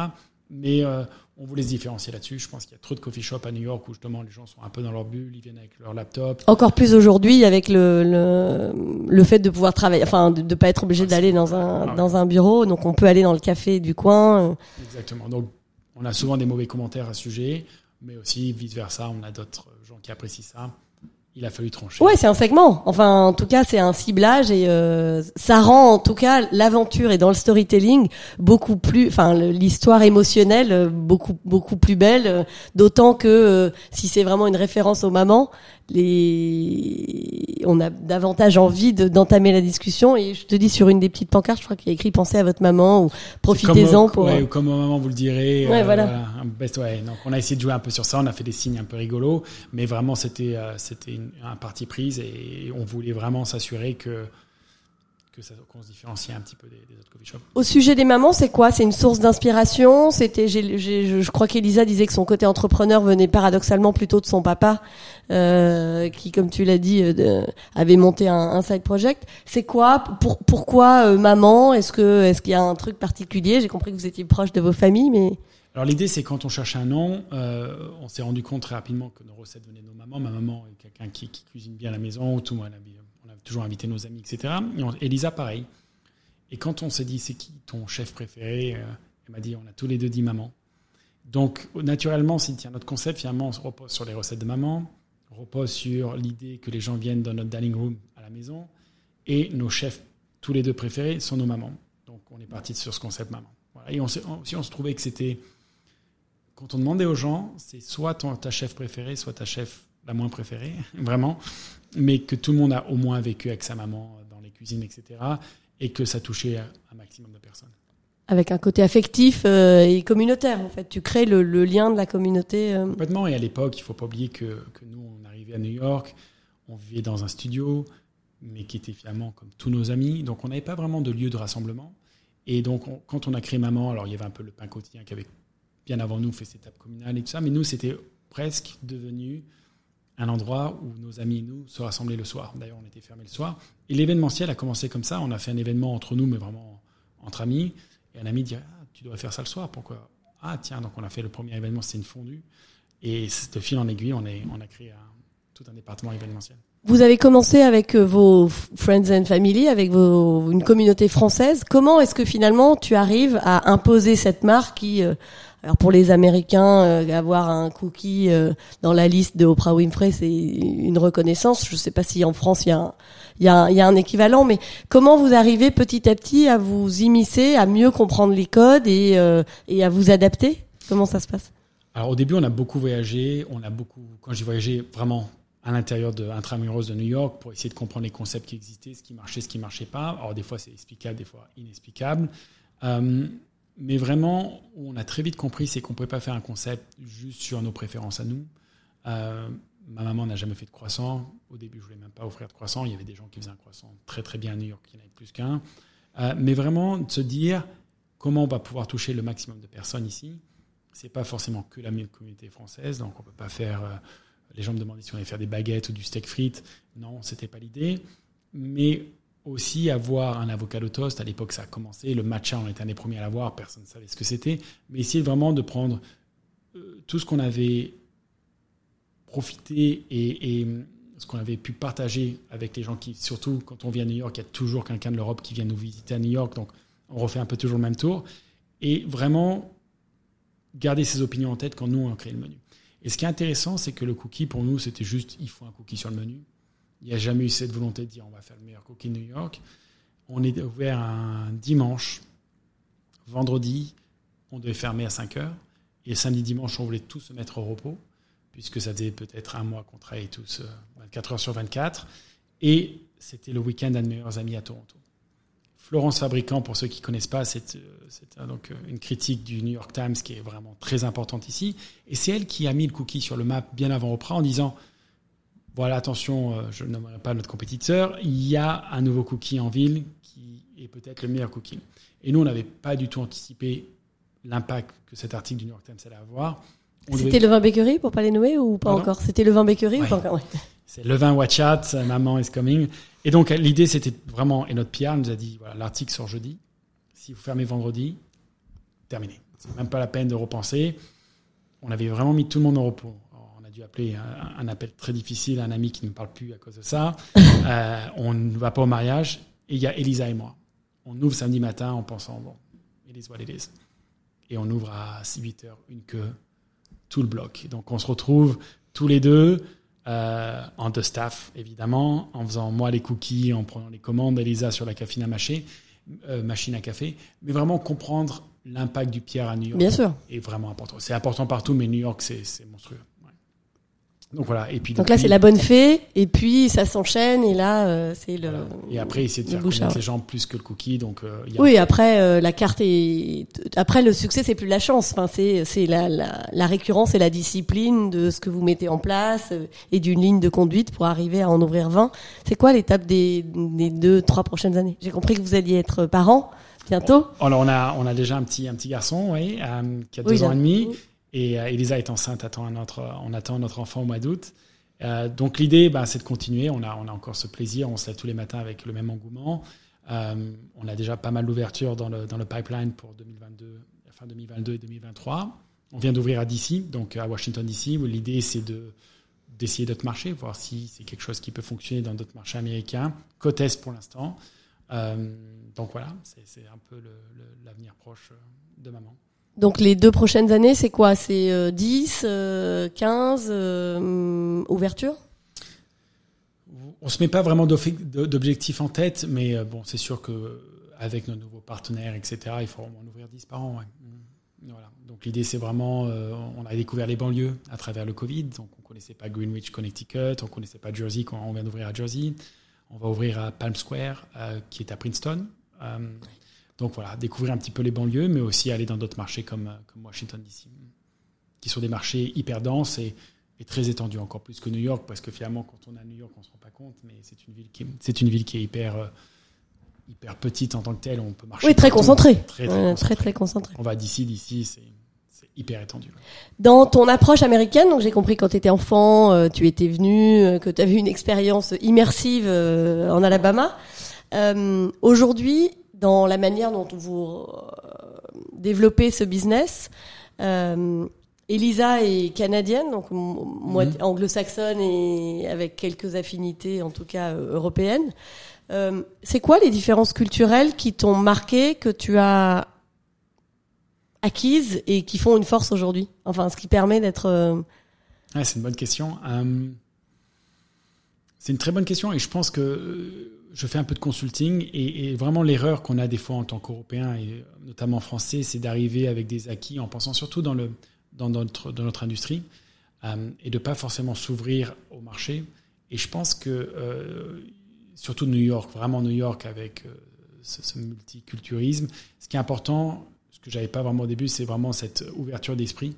Mais euh, on voulait se différencier là-dessus. Je pense qu'il y a trop de coffee shops à New York où justement les gens sont un peu dans leur bulle, ils viennent avec leur laptop. Encore plus aujourd'hui avec le, le, le fait de pouvoir travailler, enfin de ne pas être obligé d'aller dans un ah, dans un bureau. Donc on peut aller dans le café du coin. Exactement. Donc on a souvent des mauvais commentaires à ce sujet, mais aussi vice versa, on a d'autres gens qui apprécient ça il a fallu trancher. Ouais, c'est un segment. Enfin, en tout cas, c'est un ciblage et euh, ça rend en tout cas l'aventure et dans le storytelling beaucoup plus, enfin, l'histoire émotionnelle euh, beaucoup beaucoup plus belle. D'autant que euh, si c'est vraiment une référence aux mamans, les, on a davantage envie d'entamer la discussion. Et je te dis sur une des petites pancartes, je crois qu'il y a écrit "Pensez à votre maman" ou "Profitez-en pour." Ouais, ou comme maman vous le direz. Ouais, euh, voilà. voilà. Best, ouais. Donc on a essayé de jouer un peu sur ça. On a fait des signes un peu rigolos, mais vraiment c'était euh, c'était un parti prise et on voulait vraiment s'assurer que qu'on se différencie un petit peu des, des, autres coffee shops. Au sujet des mamans, c'est quoi? C'est une source d'inspiration? C'était, je crois qu'Elisa disait que son côté entrepreneur venait paradoxalement plutôt de son papa, euh, qui, comme tu l'as dit, euh, avait monté un, un side project. C'est quoi? Pour, Pourquoi euh, maman? Est-ce que est-ce qu'il y a un truc particulier? J'ai compris que vous étiez proche de vos familles, mais alors l'idée, c'est quand on cherche un nom, euh, on s'est rendu compte très rapidement que nos recettes venaient de nos mamans. Ma maman est quelqu'un qui, qui, cuisine bien à la maison, ou tout a on a toujours invité nos amis, etc. Et on, Elisa, pareil. Et quand on s'est dit, c'est qui ton chef préféré euh, Elle m'a dit, on a tous les deux dit maman. Donc, naturellement, si tiens, notre concept, finalement, repose sur les recettes de maman, repose sur l'idée que les gens viennent dans notre dining room à la maison, et nos chefs, tous les deux préférés, sont nos mamans. Donc, on est parti sur ce concept maman. Et on, si on se trouvait que c'était. Quand on demandait aux gens, c'est soit ton, ta chef préférée, soit ta chef la moins préférée, vraiment mais que tout le monde a au moins vécu avec sa maman dans les cuisines, etc. Et que ça touchait un maximum de personnes. Avec un côté affectif euh, et communautaire, en fait. Tu crées le, le lien de la communauté. Euh... Complètement. Et à l'époque, il faut pas oublier que, que nous, on arrivait à New York, on vivait dans un studio, mais qui était finalement comme tous nos amis. Donc, on n'avait pas vraiment de lieu de rassemblement. Et donc, on, quand on a créé Maman, alors il y avait un peu le pain quotidien qui avait bien avant nous fait cette étape communale et tout ça, mais nous, c'était presque devenu un endroit où nos amis nous se rassemblaient le soir. D'ailleurs, on était fermés le soir. Et l'événementiel a commencé comme ça. On a fait un événement entre nous, mais vraiment entre amis. Et un ami dit ah, Tu devrais faire ça le soir. Pourquoi? Ah, tiens, donc on a fait le premier événement, c'était une fondue. Et de fil en aiguille, on, a créé tout un département événementiel. Vous avez commencé avec euh, vos friends and family, avec vos, une communauté française. Comment est-ce que finalement tu arrives à imposer cette marque qui, euh, Alors pour les Américains, euh, avoir un cookie euh, dans la liste de Oprah Winfrey, c'est une reconnaissance. Je ne sais pas si en France il y a un, y a, il y a un équivalent, mais comment vous arrivez petit à petit à vous immiscer, à mieux comprendre les codes et, euh, et à vous adapter? Comment ça se passe? Alors au début, on a beaucoup voyagé. On a beaucoup, quand j'ai voyagé vraiment à l'intérieur de intramuros de New York pour essayer de comprendre les concepts qui existaient, ce qui marchait, ce qui marchait pas. Alors des fois c'est explicable, des fois inexplicable. Euh, mais vraiment, on a très vite compris, c'est qu'on ne pouvait pas faire un concept juste sur nos préférences à nous. Euh, ma maman n'a jamais fait de croissant. Au début, je voulais même pas offrir de croissant. Il y avait des gens qui faisaient un croissant très très bien à New York, qui n'avaient plus qu'un. Euh, mais vraiment, de se dire comment on va pouvoir toucher le maximum de personnes ici. C'est pas forcément que la communauté française, donc on peut pas faire. Euh, les gens me demandaient si on allait faire des baguettes ou du steak frites. Non, c'était pas l'idée. Mais aussi avoir un avocado toast. À l'époque, ça a commencé. Le matcha, on était un des premiers à l'avoir. Personne ne savait ce que c'était. Mais essayer vraiment de prendre euh, tout ce qu'on avait profité et, ce qu'on avait pu partager avec les gens qui, surtout quand on vient à New York, il y a toujours quelqu'un de l'Europe qui vient nous visiter à New York. Donc, on refait un peu toujours le même tour. Et vraiment garder ses opinions en tête quand nous, on crée le menu. Et ce qui est intéressant, c'est que le cookie, pour nous, c'était juste, il faut un cookie sur le menu. Il n'y a jamais eu cette volonté de dire on va faire le meilleur cookie de New York. On est ouvert un dimanche, vendredi, on devait fermer à 5 heures. Et samedi, dimanche, on voulait tous se mettre au repos, puisque ça faisait peut-être un mois qu'on travaillait tous 24 euh, heures sur 24. Et c'était le week-end d'un de meilleurs amis à Toronto. Florence Fabricant, pour ceux qui ne connaissent pas, c'est euh, donc euh, une critique du New York Times qui est vraiment très importante ici. Et c'est elle qui a mis le cookie sur le map bien avant Oprah en disant voilà, attention, euh, je ne nommerai pas notre compétiteur, il y a un nouveau cookie en ville qui est peut-être le meilleur cookie. Et nous, on n'avait pas du tout anticipé l'impact que cet article du New York Times allait avoir. C'était le vin Bakery pour pas les nommer ou pas encore? C'était le vin Bakery ou pas encore? C'est le vin Watch Out, Maman is coming. Et donc l'idée c'était vraiment, et notre PR nous a dit, voilà, l'article sort jeudi, si vous fermez vendredi, terminé. C'est même pas la peine de repenser. On avait vraiment mis tout le monde au repos dû appeler un, appel très difficile à un ami qui ne me parle plus à cause de ça. Euh, on ne va pas au mariage. Et il y a Elisa et moi. On ouvre samedi matin en pensant, bon, it is what it is. Et on ouvre à 8 heures une queue, tout le bloc. Donc on se retrouve tous les deux, euh, en deux staff évidemment, en faisant moi les cookies, en prenant les commandes, Elisa sur la cafine à mâcher, euh, machine à café, mais vraiment comprendre l'impact du pierre à New York. Bien sûr. Est vraiment important. C'est important partout, mais New York, c'est monstrueux. Donc voilà. Et puis donc, là c'est la bonne fée et puis ça s'enchaîne et là euh, c'est le. Et après essayer de faire connaître les gens plus que le cookie donc. Euh, Oui après euh, la carte est après le succès c'est plus la chance enfin c'est c'est la, la, la récurrence et la discipline de ce que vous mettez en place et d'une ligne de conduite pour arriver à en ouvrir 20. C'est quoi l'étape des des deux trois prochaines années? J'ai compris que vous alliez être parent bientôt. Alors on a on a déjà un petit un petit garçon oui qui a deux ans et demi. Et euh, Elisa est enceinte, notre, on attend notre enfant au mois d'août. Euh, donc l'idée, bah, c'est de continuer. On a, encore ce plaisir. On se lève tous les matins avec le même engouement. Euh, on a déjà pas mal d'ouvertures dans le, pipeline pour 2022, fin 2022 et 2023. On vient d'ouvrir à DC, donc à Washington DC, où l'idée c'est de d'essayer d'autres marchés, voir si c'est quelque chose qui peut fonctionner dans d'autres marchés américains. Côte Est pour l'instant. Euh, donc voilà, c'est un peu l'avenir proche de maman. Donc les deux prochaines années, c'est quoi? C'est 10, euh, 15 euh, euh, ouvertures On se met pas vraiment d'objectifs en tête, mais bon, c'est sûr que avec nos nouveaux partenaires, etc., il faut en ouvrir 10 par an. Mmh. Voilà. Donc l'idée, c'est vraiment, on a découvert les banlieues à travers le Covid, donc on connaissait pas Greenwich, Connecticut, on connaissait pas Jersey quand on vient d'ouvrir à Jersey. On va ouvrir à Palm Square, qui est à Princeton. Donc voilà, découvrir un petit peu les banlieues, mais aussi aller dans d'autres marchés comme, euh, comme Washington DC, qui sont des marchés hyper denses et, très étendus, encore plus que New York, parce que finalement, quand on est à New York, on ne se rend pas compte, mais c'est une ville qui est, c'est une ville qui est hyper, euh, hyper petite en tant que telle. On peut marcher. Oui, très concentré. Très très, très, concentré. On va d'ici, d'ici, c'est hyper étendu. Dans ton approche américaine, donc j'ai compris quand tu étais enfant, euh, tu étais venu, que tu vu une expérience immersive en Alabama. Aujourd'hui, dans la manière dont vous euh, développez ce business. Euh, Elisa est canadienne, donc moi mhm. anglo-saxonne et avec quelques affinités, en tout cas euh, européennes. Euh, c'est quoi les différences culturelles qui t'ont marqué, que tu as acquises et qui font une force aujourd'hui? Enfin, ce qui permet d'être. c'est une bonne question. c'est une très bonne question et je pense que je fais un peu de consulting et, vraiment l'erreur qu'on a des fois en tant qu'Européens et notamment français, c'est d'arriver avec des acquis en pensant surtout dans, notre, industrie euh, et de pas forcément s'ouvrir au marché. Et je pense que euh, surtout New York, vraiment New York avec euh, ce, multiculturalisme, ce qui est important, ce que j'avais pas vraiment au début, c'est vraiment cette ouverture d'esprit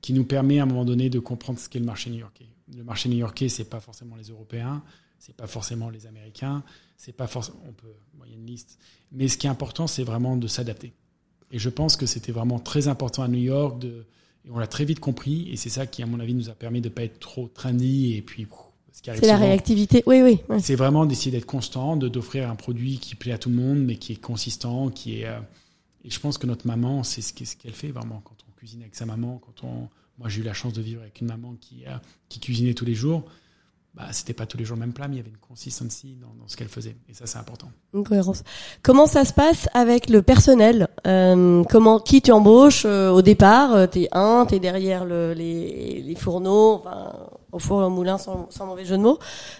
qui nous permet à un moment donné de comprendre ce qu'est le marché new-yorkais. Le marché new-yorkais, c'est pas forcément les Européens, c'est pas forcément les Américains, c'est pas forcément, on peut, il y a une liste. Mais ce qui est important, c'est vraiment de s'adapter. Et je pense que c'était vraiment très important à New York de, et on l'a très vite compris, et c'est ça qui, à mon avis, nous a permis de pas être trop trendy et puis. C'est la réactivité, oui, oui. C'est vraiment d'essayer d'être constant, de d'offrir un produit qui plaît à tout le monde, mais qui est consistant, qui est. Euh, et je pense que notre maman, c'est ce qu'elle fait vraiment quand on cuisine avec sa maman, quand on. Moi, j'ai eu la chance de vivre avec une maman qui, euh, qui cuisinait tous les jours bah, c'était pas tous les jours le même plat, mais il y avait une consistency dans, dans ce qu'elle faisait. Et ça, c'est important. Une cohérence. Comment ça se passe avec le personnel euh, Comment qui tu embauches euh, au départ euh, T'es un, t'es derrière le, les, les, fourneaux, enfin, au four et au moulin, sans, sans mauvais jeu de mots.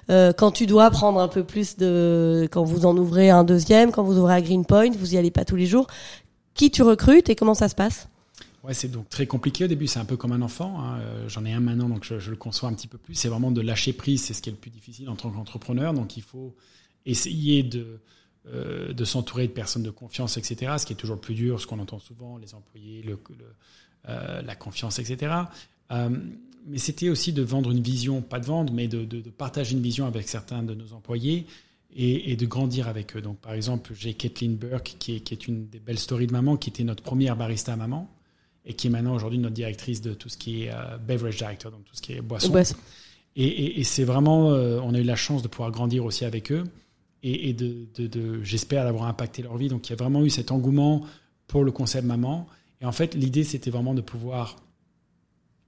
Euh, quand tu dois prendre un peu plus de, quand vous en ouvrez un deuxième, quand vous ouvrez à Greenpoint, vous y allez pas tous les jours. Qui tu recrutes et comment ça se passe? Ouais, c'est donc très compliqué au début. C'est un peu comme un enfant. Hein. Euh, j'en ai un maintenant, donc je, le conçois un petit peu plus. C'est vraiment de lâcher prise. C'est ce qui est le plus difficile en tant qu'entrepreneur. Donc il faut essayer de euh, de s'entourer de personnes de confiance, etc. Ce qui est toujours le plus dur, ce qu'on entend souvent, les employés, euh, la confiance, etc. mais c'était aussi de vendre une vision, pas de vendre, mais de, partager une vision avec certains de nos employés et, de grandir avec eux. Donc, par exemple, j'ai Kathleen Burke, qui est, qui est, une des belles stories de maman, qui était notre première barista maman, et qui est maintenant aujourd'hui notre directrice de tout ce qui est euh, beverage director, donc tout ce qui est boisson. Et, et, c'est vraiment, euh, on a eu la chance de pouvoir grandir aussi avec eux et, de, de, de j'espère d'avoir impacté leur vie. Donc il y a vraiment eu cet engouement pour le concept maman. Et en fait, l'idée c'était vraiment de pouvoir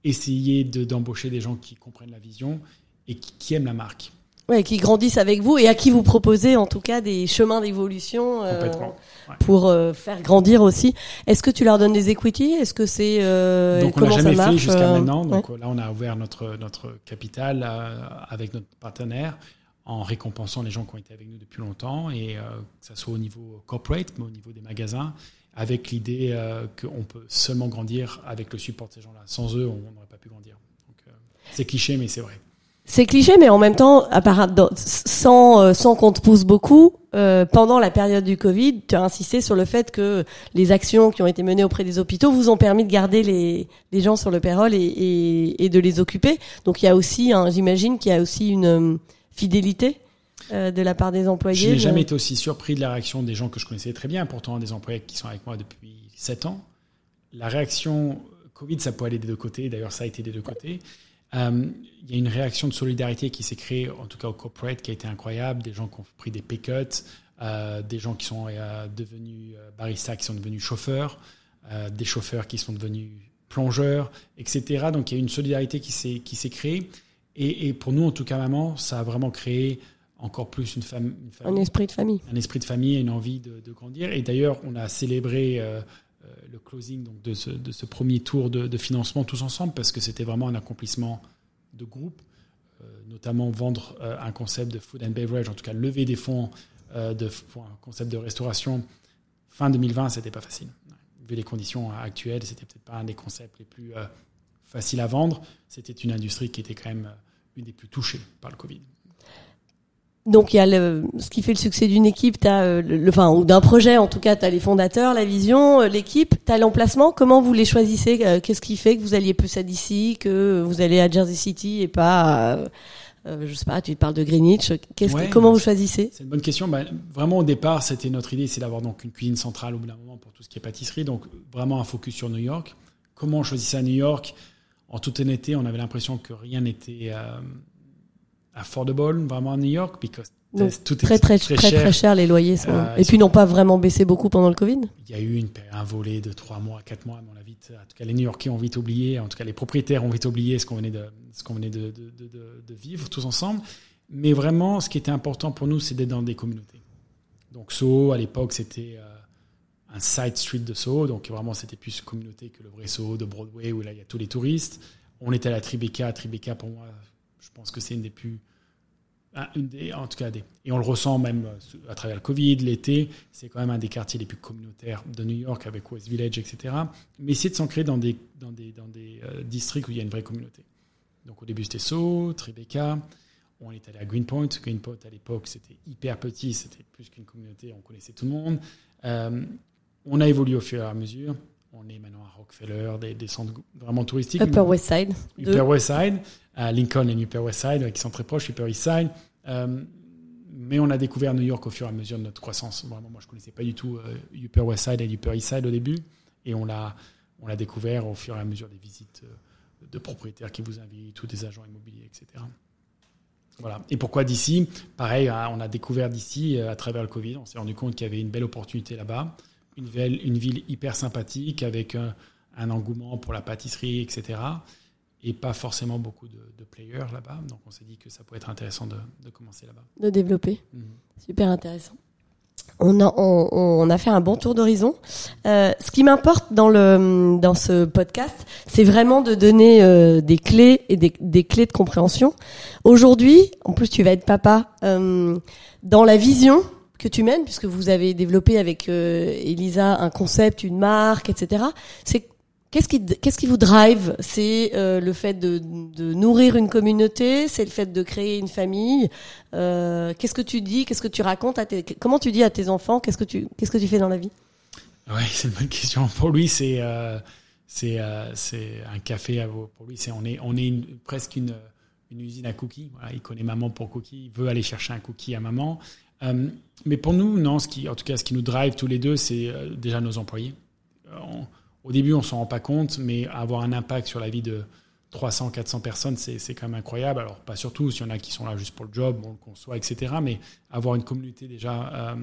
essayer d'embaucher des gens qui comprennent la vision et qui, qui aiment la marque. Ouais, qui grandissent avec vous et à qui vous proposez en tout cas des chemins d'évolution euh, pour euh, faire grandir aussi. Est-ce que tu leur donnes des equity? Est-ce que c'est euh, donc on n'a jamais fait jusqu'à maintenant. Donc là, on a ouvert notre notre capital avec notre partenaire en récompensant les gens qui ont été avec nous depuis longtemps et que ça soit au niveau corporate, mais au niveau des magasins, avec l'idée qu'on peut seulement grandir avec le support de ces gens-là. Sans eux, on n'aurait pas pu grandir. C'est cliché, mais c'est vrai. C'est cliché, mais en même temps, sans, euh, sans qu'on te pousse beaucoup, euh, pendant la période du Covid, tu as insisté sur le fait que les actions qui ont été menées auprès des hôpitaux vous ont permis de garder les, les gens sur le payroll et, et, et de les occuper. Donc il y a aussi, j'imagine qu'il y a aussi une euh, fidélité de la part des employés. Je n'ai jamais été aussi surpris de la réaction des gens que je connaissais très bien, pourtant des employés qui sont avec moi depuis 7 ans. La réaction Covid, ça peut aller des deux côtés, d'ailleurs ça a été des deux côtés. Euh, il y a une réaction de solidarité qui s'est créée, en tout cas au corporate, qui a été incroyable. Des gens qui ont pris des pay cuts, euh, des gens qui sont euh, devenus baristas, qui sont devenus chauffeurs, des chauffeurs qui sont devenus plongeurs, etc. Donc il y a une solidarité qui s'est créée. Et, et, pour nous, en tout cas, maman, ça a vraiment créé encore plus une, famille. Un esprit de famille. Un esprit de famille et une envie de, de grandir. Et d'ailleurs, on a célébré euh, le closing donc, de, ce, premier tour de, financement tous ensemble parce que c'était vraiment un accomplissement de groupe, euh, notamment vendre euh, un concept de food and beverage, en tout cas lever des fonds pour un concept de restauration fin 2020, c'était pas facile. Vu les conditions actuelles, c'était peut-être pas un des concepts les plus faciles à vendre. C'était une industrie qui était quand même une des plus touchées par le Covid. Donc il y a le, ce qui fait le succès d'une équipe, t'as euh, le, enfin ou d'un projet en tout cas, tu as les fondateurs, la vision, euh, l'équipe, tu as l'emplacement. Comment vous les choisissez euh, Qu'est-ce qui fait que vous alliez plus à DC, que vous allez à Jersey City et pas, euh, je sais pas, tu parles de Greenwich. Qu'est-ce que, comment vous choisissez? C'est une bonne question. Bah, vraiment au départ, c'était notre idée, c'est d'avoir donc une cuisine centrale au bout d'un moment pour tout ce qui est pâtisserie. Donc vraiment un focus sur New York. Comment on choisissait à New York? En toute honnêteté, on avait l'impression que rien n'était affordable vraiment à New York because tout très, est très, très, très, cher. très cher les loyers sont euh, et puis n'ont pas vraiment baissé beaucoup pendant le Covid? Il y a eu une, un volet de 3 mois, 4 mois, mais on a vite, en tout cas les New-Yorkais ont vite oublié, en tout cas les propriétaires ont vite oublié ce qu'on venait de ce qu'on venait de, de, de, de, vivre tous ensemble. Mais vraiment, ce qui était important pour nous, c'est d'être dans des communautés. Donc So à l'époque c'était euh, un side street de Soho, donc vraiment c'était plus une communauté que le vrai Soho de Broadway où là il y a tous les touristes. On était à la Tribeca, Tribeca pour moi, je pense que c'est une des plus une des, en tout cas des, et on le ressent même à travers le Covid, l'été, c'est quand même un des quartiers les plus communautaires de New York avec West Village, etc. Mais essayer de s'ancrer dans des, dans des, dans des euh, districts où il y a une vraie communauté. Donc au début c'était Soho, Tribeca, on est allé à Greenpoint. Greenpoint à l'époque c'était hyper petit, c'était plus qu'une communauté, on connaissait tout le monde. Euh, on a évolué au fur et à mesure. On est maintenant à Rockefeller, des, des centres vraiment touristiques. Upper West Side. Upper West Side, à Lincoln et Upper West Side, qui sont très proches, Upper East Side. Euh, mais on a découvert New York au fur et à mesure de notre croissance. Vraiment, moi, je connaissais pas du tout euh, Upper West Side et Upper East Side au début, et on l'a, on l'a découvert au fur et à mesure des visites euh, de propriétaires qui vous invitent, ou des agents immobiliers, etc. Voilà. Et pourquoi d'ici? Pareil, on a découvert d'ici à travers le Covid. On s'est rendu compte qu'il y avait une belle opportunité là-bas une ville, une ville hyper sympathique avec un, engouement pour la pâtisserie, etc. Et pas forcément beaucoup de, players là-bas. Donc on s'est dit que ça pourrait être intéressant de, commencer là-bas. De développer. Mhm. Super intéressant. On a, on, a fait un bon tour d'horizon. Euh, ce qui m'importe dans le dans ce podcast, c'est vraiment de donner euh, des clés et des, des, clés de compréhension. Aujourd'hui, en plus tu vas être papa, euh, dans la vision que tu mènes, puisque vous avez développé avec euh, Elisa un concept, une marque, etc. C'est qu'est-ce qui qu'est-ce qui vous drive? C'est euh, le fait de, nourrir une communauté, c'est le fait de créer une famille. Euh, qu'est-ce que tu dis Qu'est-ce que tu racontes à tes Comment tu dis à tes enfants Qu'est-ce que tu qu'est-ce que tu fais dans la vie? Ouais, c'est une bonne question. Pour lui, c'est c'est c'est un café à vous. Pour lui, c'est on est on est presque une une usine à cookies. Il connaît maman pour cookies. Il veut aller chercher un cookie à maman. Euh, mais pour nous, non, en tout cas, ce qui nous drive tous les deux, c'est euh, déjà nos employés. Euh, au début, on s'en rend pas compte, mais avoir un impact sur la vie de 300, 400 personnes, c'est quand même incroyable. Alors, pas surtout, s'il y en a qui sont là juste pour le job, on le conçoit, etc. Mais avoir une communauté déjà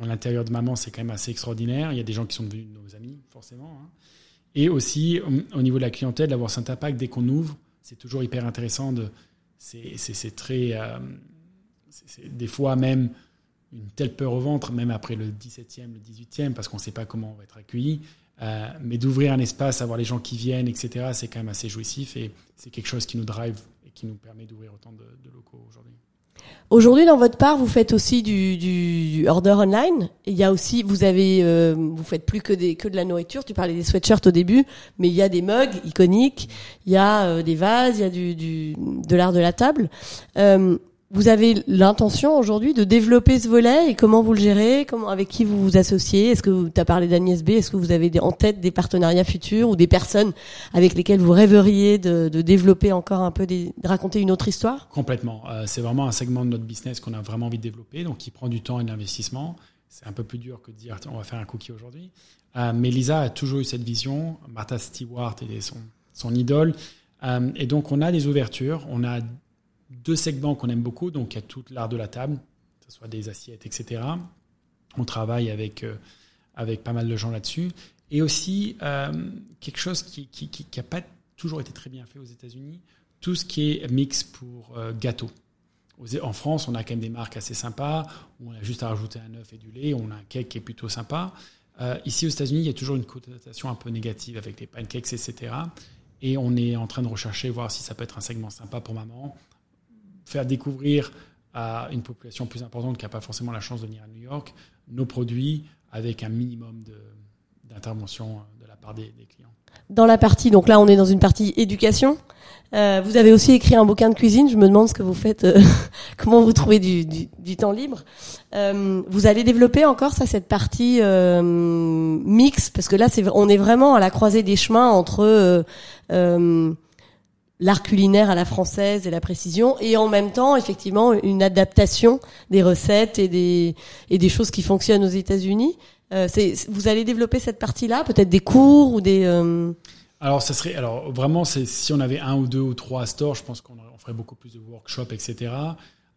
à l'intérieur de maman, c'est quand même assez extraordinaire. Il y a des gens qui sont devenus nos amis, forcément. Hein. Et aussi, au niveau de la clientèle, d'avoir cet impact dès qu'on ouvre, c'est toujours hyper intéressant. C'est très des fois même une telle peur au ventre, même après le 17e, le 18e, parce qu'on ne sait pas comment on va être accueilli. Euh, mais d'ouvrir un espace, avoir les gens qui viennent, etc., c'est quand même assez jouissif et c'est quelque chose qui nous drive et qui nous permet d'ouvrir autant de, locaux aujourd'hui. Aujourd'hui, dans votre part, vous faites aussi du, order online. Il y a aussi, vous avez, euh, vous faites plus que que de la nourriture. Tu parlais des sweatshirts au début, mais il y a des mugs iconiques, il y a euh, des vases, il y a du de l'art de la table. Vous avez l'intention aujourd'hui de développer ce volet et comment vous le gérez Comment avec qui vous vous associez? Est-ce que tu as parlé d'Agnès B Est-ce que vous avez en tête des partenariats futurs ou des personnes avec lesquelles vous rêveriez de, développer encore un peu, des, de raconter une autre histoire? Complètement. Euh, c'est vraiment un segment de notre business qu'on a vraiment envie de développer, donc qui prend du temps et de l'investissement. C'est un peu plus dur que de dire on va faire un cookie aujourd'hui. Euh, mais Lisa a toujours eu cette vision. Martha Stewart est son, son idole. Euh, et donc on a des ouvertures. On a deux segments qu'on aime beaucoup. Donc, il y a tout l'art de la table, que ce soit des assiettes, etc. On travaille avec, euh, avec pas mal de gens là-dessus. Et aussi, euh, quelque chose qui n'a qui, pas toujours été très bien fait aux États-Unis, tout ce qui est mix pour euh, gâteaux. En France, on a quand même des marques assez sympas, où on a juste à rajouter un œuf et du lait, on a un cake qui est plutôt sympa. ici aux États-Unis, il y a toujours une connotation un peu négative avec les pancakes, etc. Et on est en train de rechercher, voir si ça peut être un segment sympa pour maman, faire découvrir à une population plus importante qui n'a pas forcément la chance de venir à New York nos produits avec un minimum d'intervention de, la part des, clients. Dans la partie, donc là on est dans une partie éducation. Euh, vous avez aussi écrit un bouquin de cuisine. Je me demande ce que vous faites, euh, comment vous trouvez du, du, temps libre. Euh, vous allez développer encore ça, cette partie euh, mix, parce que là c'est, on est vraiment à la croisée des chemins entre l'art culinaire à la française et la précision, et en même temps, effectivement, une adaptation des recettes et des, et des choses qui fonctionnent aux États-Unis. Euh, vous allez développer cette partie-là, peut-être des cours ou des. Euh... Alors, ça serait, alors vraiment, si on avait un ou deux ou trois stores, je pense qu'on ferait beaucoup plus de workshops, etc.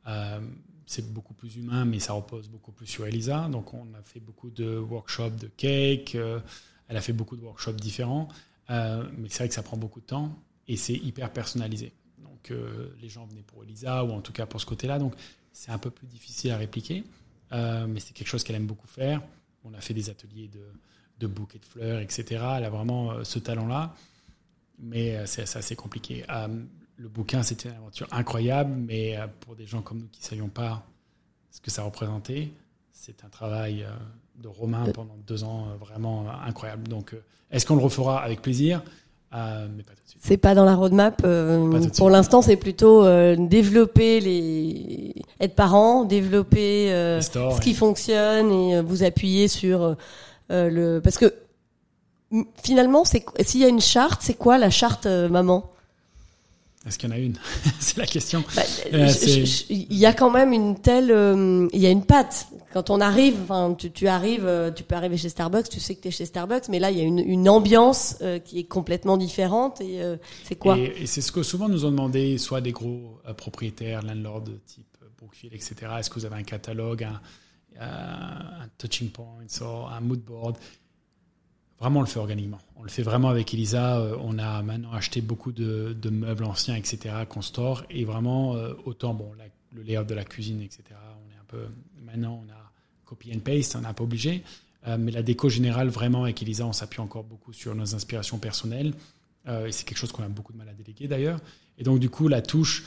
Euh, c'est beaucoup plus humain, mais ça repose beaucoup plus sur Elisa. Donc, on a fait beaucoup de workshops de cake. Elle a fait beaucoup de workshops différents. Mais c'est vrai que ça prend beaucoup de temps et c'est hyper personnalisé. Donc euh, les gens venaient pour Elisa ou en tout cas pour ce côté-là. Donc c'est un peu plus difficile à répliquer, euh, mais c'est quelque chose qu'elle aime beaucoup faire. On a fait des ateliers de, de bouquets de fleurs, etc. Elle a vraiment ce talent-là. Mais c'est assez compliqué. le bouquin, c'était une aventure incroyable, mais pour des gens comme nous qui ne savions pas ce que ça représentait, c'est un travail de Romain pendant deux ans vraiment incroyable. Donc, est-ce qu'on le refera avec plaisir? Pas C'est pas dans la roadmap. Euh, pour l'instant, c'est plutôt euh, développer les, être parent, développer euh, ce qui fonctionne et vous appuyer sur le, parce que finalement, c'est s'il y a une charte, c'est quoi la charte maman? Est-ce qu'il y en a une? C'est la question. Bah, il y a quand même une telle, il y a une patte quand on arrive, enfin, tu, tu, arrives, euh, tu peux arriver chez Starbucks, tu sais que tu es chez Starbucks, mais là, il y a une, une ambiance euh, qui est complètement différente. Et euh, c'est quoi? Et, c'est ce que souvent nous ont demandé, soit des gros propriétaires, landlords type Brookfield, etc. Est-ce que vous avez un catalogue, un, un touching point, un mood board? Vraiment, on le fait organiquement. On le fait vraiment avec Elisa. On a maintenant acheté beaucoup de, meubles anciens, etc., qu'on store. Et vraiment, autant bon, le layout de la cuisine, etc. On est un peu. Maintenant, on a copy and paste, on n'a pas obligé. Euh, mais la déco générale, vraiment, avec Elisa, on s'appuie encore beaucoup sur nos inspirations personnelles. Euh, et c'est quelque chose qu'on a beaucoup de mal à déléguer d'ailleurs. Et donc, du coup, la touche,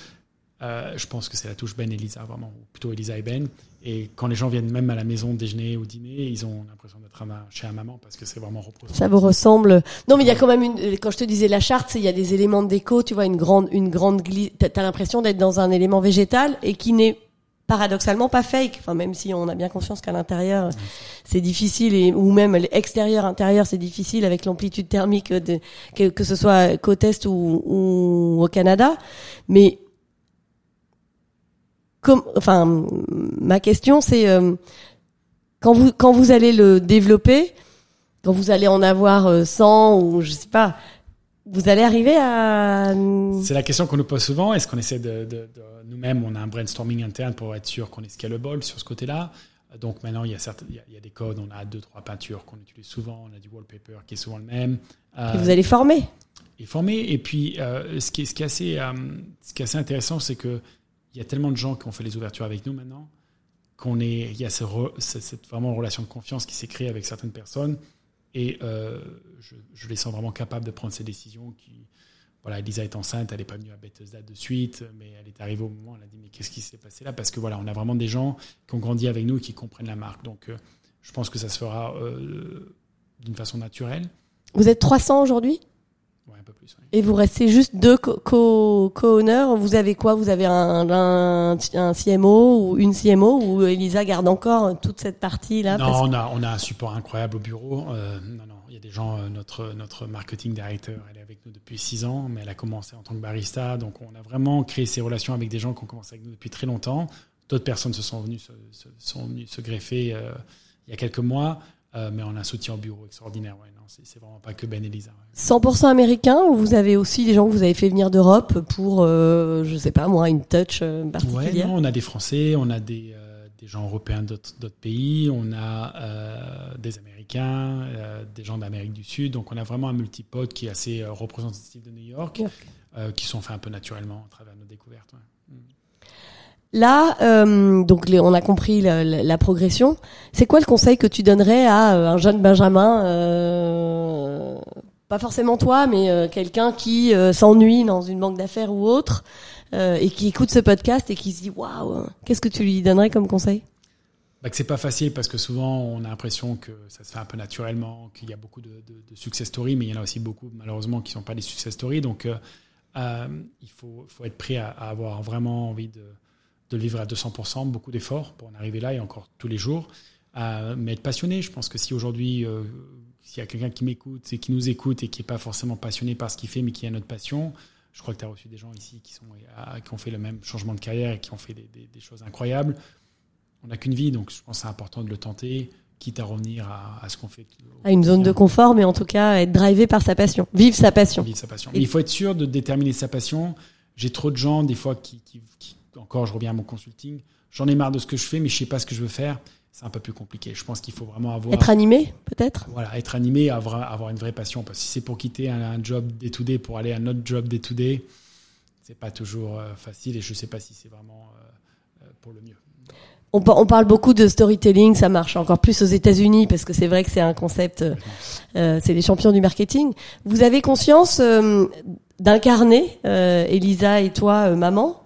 euh, je pense que c'est la touche Ben Elisa, vraiment, ou plutôt Elisa et Ben. Et quand les gens viennent même à la maison déjeuner ou dîner, ils ont l'impression d'être chez un maman parce que c'est vraiment reposant. Ça vous ressemble. Non, mais il y a quand même une. Quand je te disais la charte, il y a des éléments de déco. Tu vois, une grande, une grande glisse. T'as l'impression d'être dans un élément végétal et qui n'est paradoxalement pas fake. Enfin, même si on a bien conscience qu'à l'intérieur c'est difficile et ou même l'extérieur intérieur c'est difficile avec l'amplitude thermique de, que, que ce soit côte est ou, ou au Canada. Mais comme, enfin, ma question c'est euh, quand vous quand vous allez le développer, quand vous allez en avoir 100 euh, ou je sais pas, vous allez arriver à... C'est la question qu'on nous pose souvent. Est-ce qu'on essaie de, de, de nous-mêmes, on a un brainstorming interne pour être sûr qu'on est scalable sur ce côté-là? Donc maintenant, il y, a il, y a, des codes, on a deux, trois peintures qu'on utilise souvent, on a du wallpaper qui est souvent le même. et vous allez former Et former. Et puis, euh, ce, qui est, ce, qui est assez, euh, ce qui est assez intéressant, c'est qu'il y a tellement de gens qui ont fait les ouvertures avec nous maintenant, qu'on est, il y a ce cette, vraiment relation de confiance qui s'est créée avec certaines personnes. Et euh, je, je, les sens vraiment capables de prendre ces décisions qui, voilà, Elisa est enceinte, elle n'est pas venue à Bethesda de suite, mais elle est arrivée au moment, elle a dit mais qu'est-ce qui s'est passé là? Parce que voilà, on a vraiment des gens qui ont grandi avec nous et qui comprennent la marque. Donc euh, je pense que ça se fera euh, d'une façon naturelle. Vous êtes 300 aujourd'hui? Ouais. Et vous restez juste deux co-owners. vous avez quoi? Vous avez un, un, un, CMO ou une CMO ou Elisa garde encore toute cette partie là Non, on a on a un support incroyable au bureau. Euh, non, non, il y a des gens. notre notre marketing director, elle est avec nous depuis six ans, mais elle a commencé en tant que barista. Donc, on a vraiment créé ces relations avec des gens qui ont commencé avec nous depuis très longtemps. D'autres personnes se sont venues se, sont venues se greffer euh, il y a quelques mois, euh, mais on a un soutien au bureau extraordinaire. Ouais, non, c'est vraiment pas que Ben et Lisa. 100% américain ou vous avez aussi des gens que vous avez fait venir d'Europe pour, euh, je sais pas moi, une touch euh, particulière? Ouais, non, on a des Français, on a des, des gens européens d'autres pays, on a des Américains euh, des gens d'Amérique du Sud. Donc on a vraiment un multipode qui est assez euh, représentatif de New York, euh, qui sont faits un peu naturellement à travers nos découvertes. Mm. Là, donc on a compris la, progression. C'est quoi le conseil que tu donnerais à un jeune Benjamin, pas forcément toi, mais quelqu'un qui s'ennuie dans une banque d'affaires ou autre, et qui écoute ce podcast et qui se dit waouh, qu'est-ce que tu lui donnerais comme conseil? Bah, que c'est pas facile parce que souvent on a l'impression que ça se fait un peu naturellement, qu'il y a beaucoup de, success stories, mais il y en a aussi beaucoup malheureusement qui sont pas des success stories. Donc euh, euh, il faut, faut, être prêt à, avoir vraiment envie de, de vivre à 200%, beaucoup d'efforts pour en arriver là et encore tous les jours. Euh, mais être passionné, je pense que si aujourd'hui euh, s'il y a quelqu'un qui m'écoute et qui nous écoute et qui n'est pas forcément passionné par ce qu'il fait, mais qui a notre passion, je crois que tu as reçu des gens ici qui, sont, qui ont fait le même changement de carrière et qui ont fait des, des, des choses incroyables on n'a qu'une vie, donc je pense que c'est important de le tenter, quitte à revenir à, ce qu'on fait. À une zone de confort, mais en tout cas être drivé par sa passion, vivre sa passion. Vivre sa passion. Mais il faut être sûr de déterminer sa passion. J'ai trop de gens, des fois, qui, encore, je reviens à mon consulting, j'en ai marre de ce que je fais, mais je sais pas ce que je veux faire. C'est un peu plus compliqué. Je pense qu'il faut vraiment avoir. Être animé, peut-être? Voilà, être animé, avoir, avoir une vraie passion. Parce que si c'est pour quitter un, job day pour aller à un autre job day-to-day, c'est pas toujours euh, facile et je sais pas si c'est vraiment euh, euh, pour le mieux on, on, parle beaucoup de storytelling, ça marche encore plus aux États-Unis parce que c'est vrai que c'est un concept, euh, c'est les champions du marketing. Vous avez conscience euh, d'incarner, Elisa et toi, maman,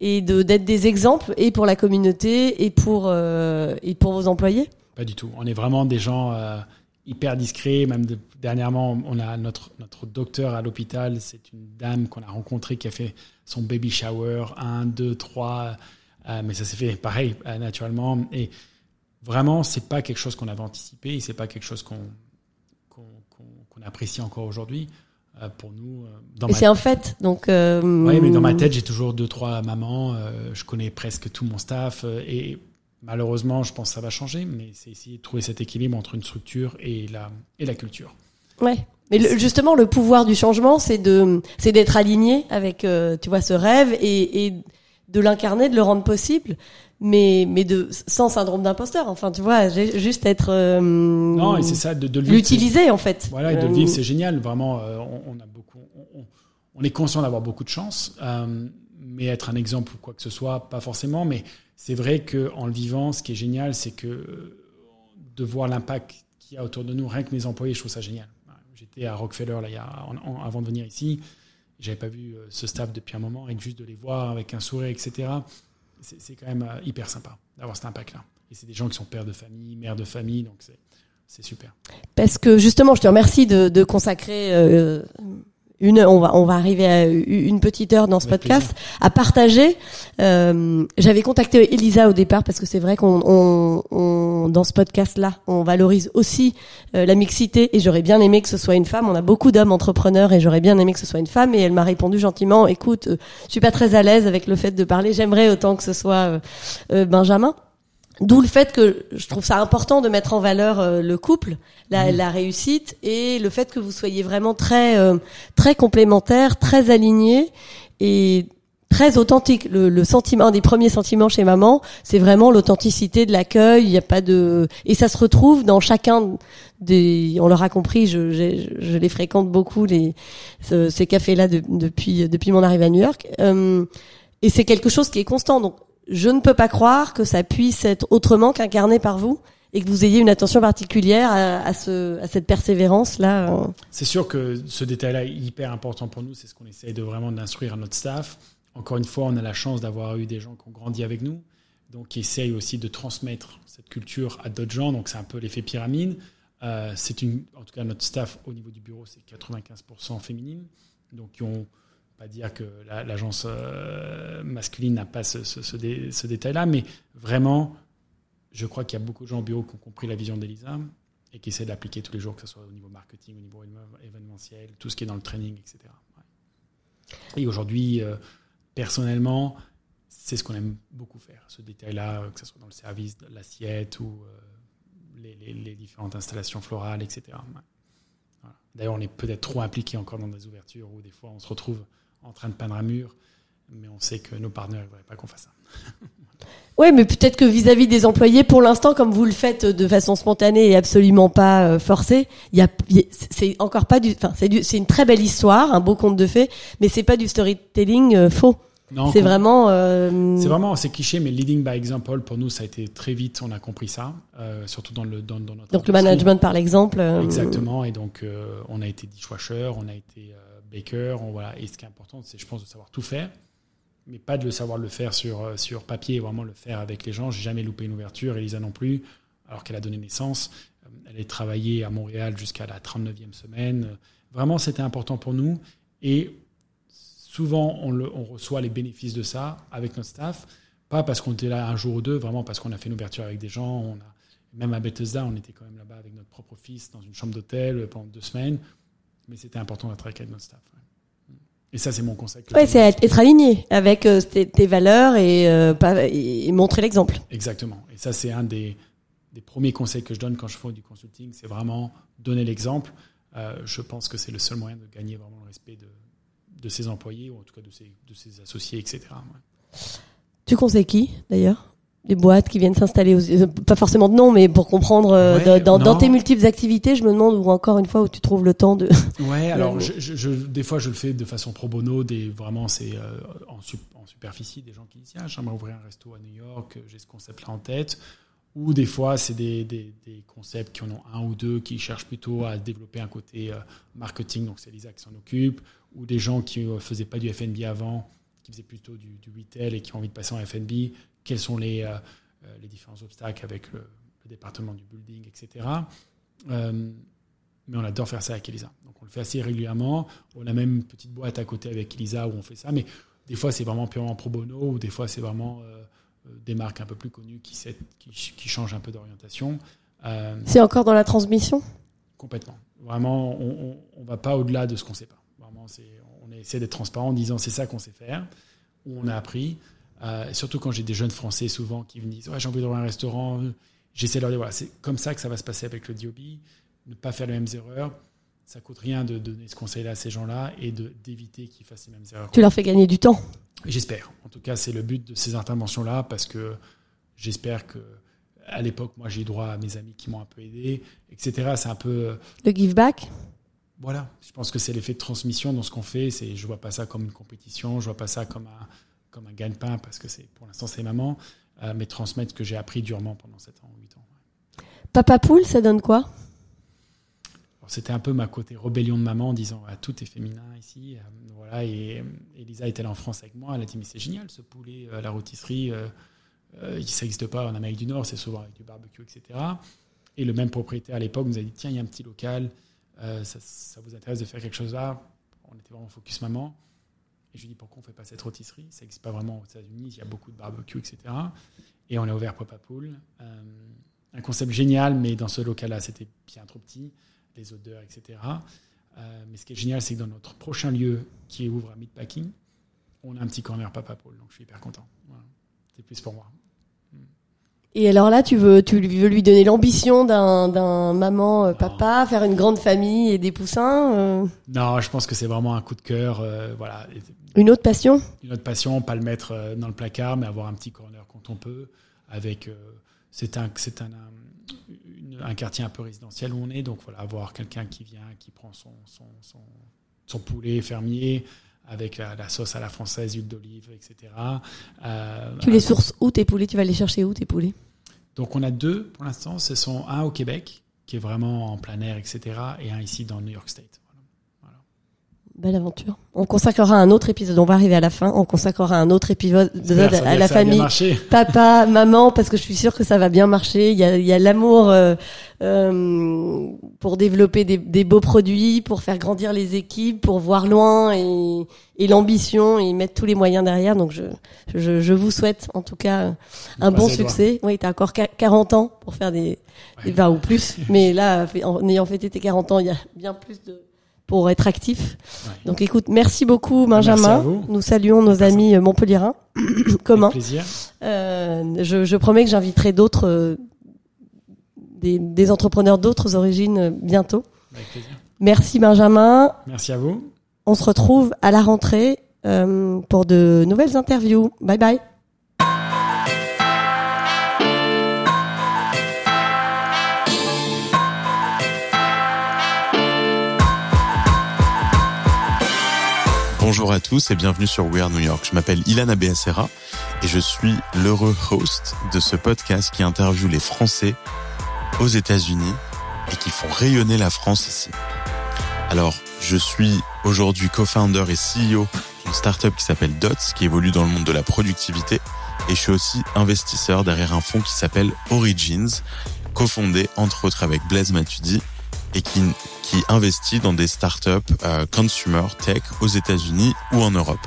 et de d'être des exemples et pour la communauté et pour et pour vos employés? Pas du tout. On est vraiment des gens hyper discrets. Même dernièrement, on a notre notre docteur à l'hôpital. C'est une dame qu'on a rencontrée qui a fait son baby shower, un, deux, trois euh, mais ça s'est fait pareil, euh, naturellement. Et vraiment, c'est pas quelque chose qu'on avait anticipé c'est pas quelque chose qu'on qu'on apprécie encore aujourd'hui. Euh, pour nous, et c'est un fait, donc. Oui, mais dans ma tête, j'ai toujours deux, trois mamans. je connais presque tout mon staff et malheureusement, je pense que ça va changer. Mais c'est essayer de trouver cet équilibre entre une structure et la et la culture. Ouais. Mais justement, le pouvoir du changement, c'est de, c'est d'être aligné avec, tu vois, ce rêve et, et de l'incarner, de le rendre possible, mais mais de sans syndrome d'imposteur. Enfin, tu vois, juste être euh, non, et c'est ça de, de l'utiliser en fait. Voilà, et de le vivre, euh, c'est génial. Vraiment, euh, on, a beaucoup, on, on est conscient d'avoir beaucoup de chance, mais être un exemple ou quoi que ce soit, pas forcément. Mais c'est vrai que en le vivant, ce qui est génial, c'est que de voir l'impact qu'il y a autour de nous, rien que mes employés, je trouve ça génial. J'étais à Rockefeller là, il y a, avant de venir ici. J'avais pas vu euh, ce staff depuis un moment et juste de les voir avec un sourire, etc. C'est quand même euh, hyper sympa d'avoir cet impact-là. Et c'est des gens qui sont pères de famille, mères de famille, donc c'est super. Parce que justement, je te remercie de, consacrer euh, une, on va, on va arriver à une petite heure dans ce podcast à partager. Euh, J'avais contacté Elisa au départ parce que c'est vrai qu'on, on, on, dans ce podcast-là, on valorise aussi euh, la mixité et j'aurais bien aimé que ce soit une femme. On a beaucoup d'hommes entrepreneurs et j'aurais bien aimé que ce soit une femme et elle m'a répondu gentiment. Écoute, euh, je suis pas très à l'aise avec le fait de parler. J'aimerais autant que ce soit euh, Benjamin. D'où le fait que je trouve ça important de mettre en valeur euh, le couple, la, mmh. la, réussite et le fait que vous soyez vraiment très euh, très complémentaires, très alignés et très authentique. Le, le, sentiment, un des premiers sentiments chez maman, c'est vraiment l'authenticité de l'accueil. Il n'y a pas de et ça se retrouve dans chacun des. On l'aura compris, je, je, je, les fréquente beaucoup les ces cafés-là depuis depuis mon arrivée à New York. Euh, et c'est quelque chose qui est constant. Donc je ne peux pas croire que ça puisse être autrement qu'incarné par vous et que vous ayez une attention particulière à, ce, à cette persévérance là. Euh. C'est sûr que ce détail-là est hyper important pour nous. C'est ce qu'on essaie de vraiment d'instruire à notre staff. Encore une fois, on a la chance d'avoir eu des gens qui ont grandi avec nous, donc qui essayent aussi de transmettre cette culture à d'autres gens. Donc c'est un peu l'effet pyramide. Euh, c'est une, en tout cas notre staff au niveau du bureau, c'est 95% féminine, donc qui ont pas dire que l'agence euh, masculine n'a pas ce, ce, détail-là, mais vraiment, je crois qu'il y a beaucoup de gens au bureau qui ont compris la vision d'Elisa et qui essaient d'appliquer tous les jours, que ce soit au niveau marketing, au niveau événementiel, tout ce qui est dans le training, etc. Et aujourd'hui, euh, personnellement, c'est ce qu'on aime beaucoup faire, ce détail-là, que ce soit dans le service, l'assiette ou euh, les, différentes installations florales, etc. D'ailleurs, on est peut-être trop impliqué encore dans des ouvertures où des fois on se retrouve en train de peindre un mur, mais on sait que nos partenaires ne voudraient pas qu'on fasse ça. Oui, mais peut-être que vis-à-vis des employés, pour l'instant, comme vous le faites de façon spontanée et absolument pas euh, forcée, il y a, c'est encore pas du, enfin, c'est c'est une très belle histoire, un beau conte de fées, mais c'est pas du storytelling euh, faux. C'est vraiment. Euh... C'est vraiment, c'est cliché, mais leading by example pour nous, ça a été très vite. On a compris ça, euh, surtout dans le dans, dans notre. Donc le management par l'exemple. Exactement, et donc on a été dishwasher, on a été baker. On. Et ce qui est important, c'est, je pense, de savoir tout faire, mais pas de le savoir le faire sur, euh, sur papier, vraiment le faire avec les gens. J'ai jamais loupé une ouverture, Elisa non plus, alors qu'elle a donné naissance. Euh, elle est travaillée à Montréal jusqu'à la 39e semaine. Vraiment, c'était important pour nous. Et souvent, on, le, on, reçoit les bénéfices de ça avec notre staff. Pas parce qu'on était là un jour ou deux, vraiment parce qu'on a fait une ouverture avec des gens. On a, même à Bethesda, on était quand même là-bas avec notre propre fils dans une chambre d'hôtel pendant deux semaines mais c'était important d'être avec notre staff. Et ça, c'est mon conseil. Oui, c'est être, aligné avec euh, tes, valeurs et, euh, et montrer l'exemple. Exactement. Et ça, c'est un des, des, premiers conseils que je donne quand je fais du consulting, c'est vraiment donner l'exemple. Euh, je pense que c'est le seul moyen de gagner vraiment le respect de, de ses employés ou en tout cas de ses, de ses associés, etc. Tu conseilles qui, d'ailleurs? Les boîtes qui viennent s'installer, pas forcément de nom, mais pour comprendre Ouais, dans, tes multiples activités, je me demande où encore une fois où tu trouves le temps de. Ouais, alors Ouais. je, je- je- des fois je le fais de façon pro bono, des, vraiment c'est euh, en, sup- en superficie, des gens qui disent tiens j'aimerais ouvrir un resto à New York, j'ai ce concept-là en tête. Ou des fois c'est des, des, des concepts qui en ont un ou deux qui cherchent plutôt à développer un côté euh, marketing, donc c'est Lisa qui s'en occupe. Ou des gens qui ne faisaient pas du F&B avant, qui faisaient plutôt du, du retail et qui ont envie de passer en F&B. Quels sont les, euh, euh, les différents obstacles avec le, le département du building, etc. Euh, mais on adore faire ça avec Elisa. Donc on le fait assez régulièrement. On a même une petite boîte à côté avec Elisa où on fait ça. Mais des fois, c'est vraiment purement pro bono ou des fois, c'est vraiment des marques un peu plus connues qui, changent un peu d'orientation. C'est encore dans la transmission? complètement. Vraiment, on ne va pas au-delà de ce qu'on ne sait pas. Vraiment, on essaie d'être transparent en disant c'est ça qu'on sait faire, où on a appris. Euh, surtout quand j'ai des jeunes Français souvent qui me disent ouais, j'ai envie d'ouvrir un restaurant. J'essaie de leur dire voilà, c'est comme ça que ça va se passer avec le DOB. Ne pas faire les mêmes erreurs. Ça coûte rien de donner ce conseil-là à ces gens-là et d'éviter qu'ils fassent les mêmes erreurs. Tu leur fais gagner du temps. J'espère. En tout cas, c'est le but de ces interventions-là parce que j'espère que à l'époque, moi, j'ai eu droit à mes amis qui m'ont un peu aidé, etc. C'est un peu Le give back. voilà, je pense que c'est l'effet de transmission dans ce qu'on fait. Je vois pas ça comme une compétition, je vois pas ça comme un, comme un gagne-pain parce que c'est, pour l'instant, c'est maman, euh, mais transmettre ce que j'ai appris durement pendant 7 ans, 8 ans. Papa poule, ça donne quoi? C'était un peu ma côté rébellion de maman en disant ah, tout est féminin ici. Euh, voilà, et euh, Elisa est allée en France avec moi. Elle a dit mais c'est génial ce poulet à la rôtisserie. Euh, euh, ça n'existe pas en Amérique du Nord, c'est souvent avec du barbecue, etc. Et le même propriétaire à l'époque nous a dit tiens, il y a un petit local, euh, ça, ça vous intéresse de faire quelque chose là? On était vraiment focus maman. Je lui dit pourquoi on fait pas cette rôtisserie? Ça n'existe pas vraiment aux États-Unis, il y a beaucoup de barbecue, etc. Et on a ouvert Papa Pool. Euh, un concept génial, mais dans ce local-là, c'était bien trop petit, les odeurs, etc. Euh, mais ce qui est génial, c'est que dans notre prochain lieu, qui ouvre à Meatpacking, on a un petit corner Papa Pool, donc je suis hyper content. C'est plus pour moi. Et alors là, tu veux, tu lui- veux lui donner l'ambition d'un, d'un maman, euh, papa, faire une grande famille et des poussins. euh, Non, je pense que c'est vraiment un coup de cœur. euh, voilà, une autre passion une autre passion, pas le mettre dans le placard, mais avoir un petit corner quand on peut. Avec, c'est un, c'est un, un, une- un quartier un peu résidentiel où on est, donc voilà, avoir quelqu'un qui vient, qui prend son, son, son, son poulet fermier avec la, la sauce à la française, huile d'olive, etc. Euh, Tu les sources où tes poulets? Tu vas les chercher où tes poulets? Donc on a deux pour l'instant. Ce sont un au Québec, qui est vraiment en plein air, etc. Et un ici dans New York State. Belle aventure. On consacrera un autre épisode. On va arriver à la fin. On consacrera un autre épisode à la famille. papa, maman, parce que je suis sûre que ça va bien marcher. Il y a, il y a l'amour euh, euh, pour développer des, des beaux produits, pour faire grandir les équipes, pour voir loin et, et l'ambition et mettre tous les moyens derrière. Donc je, je, je vous souhaite en tout cas un bon succès. Oui, t'as encore qua- 40 ans pour faire des, des Ouais. vins ou plus, mais là, en ayant fêté tes 40 ans, il y a bien plus de pour être actif. Ouais. Donc écoute, merci beaucoup Merci à Benjamin. vous. Nous saluons nos Merci. amis euh, montpelliérains communs. Euh, je, je promets que j'inviterai d'autres euh, des, des entrepreneurs d'autres origines euh, bientôt. Avec plaisir. Merci Benjamin. Merci à vous. On se retrouve à la rentrée euh, pour de nouvelles interviews. Bye bye. Bonjour à tous et bienvenue sur We Are New York. Je m'appelle Ilana Beacera et je suis l'heureux host de ce podcast qui interviewe les Français aux États-Unis et qui font rayonner la France ici. Alors, je suis aujourd'hui co-founder et CEO d'une startup qui s'appelle Dots, qui évolue dans le monde de la productivité, et je suis aussi investisseur derrière un fonds qui s'appelle Origins, cofondé entre autres avec Blaise Matudi et qui, qui investit dans des startups euh, consumer tech aux États-Unis ou en Europe.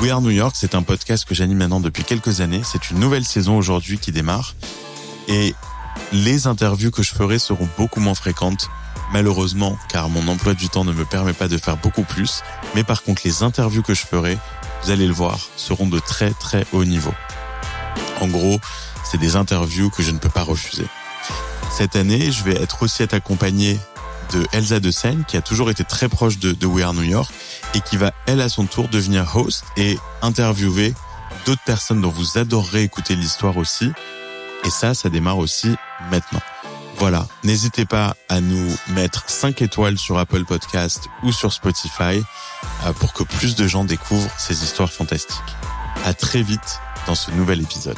We Are New York, c'est un podcast que j'anime maintenant depuis quelques années. C'est une nouvelle saison aujourd'hui qui démarre et les interviews que je ferai seront beaucoup moins fréquentes, malheureusement, car mon emploi du temps ne me permet pas de faire beaucoup plus. Mais par contre, les interviews que je ferai, vous allez le voir, seront de très très haut niveau. En gros, c'est des interviews que je ne peux pas refuser. Cette année, je vais être aussi être accompagné de Elsa de Seine, qui a toujours été très proche de, de We Are New York, et qui va, elle, à son tour, devenir host et interviewer d'autres personnes dont vous adorerez écouter l'histoire aussi. Et ça, ça démarre aussi maintenant. Voilà, n'hésitez pas à nous mettre 5 étoiles sur Apple Podcast ou sur Spotify euh, pour que plus de gens découvrent ces histoires fantastiques. À très vite dans ce nouvel épisode.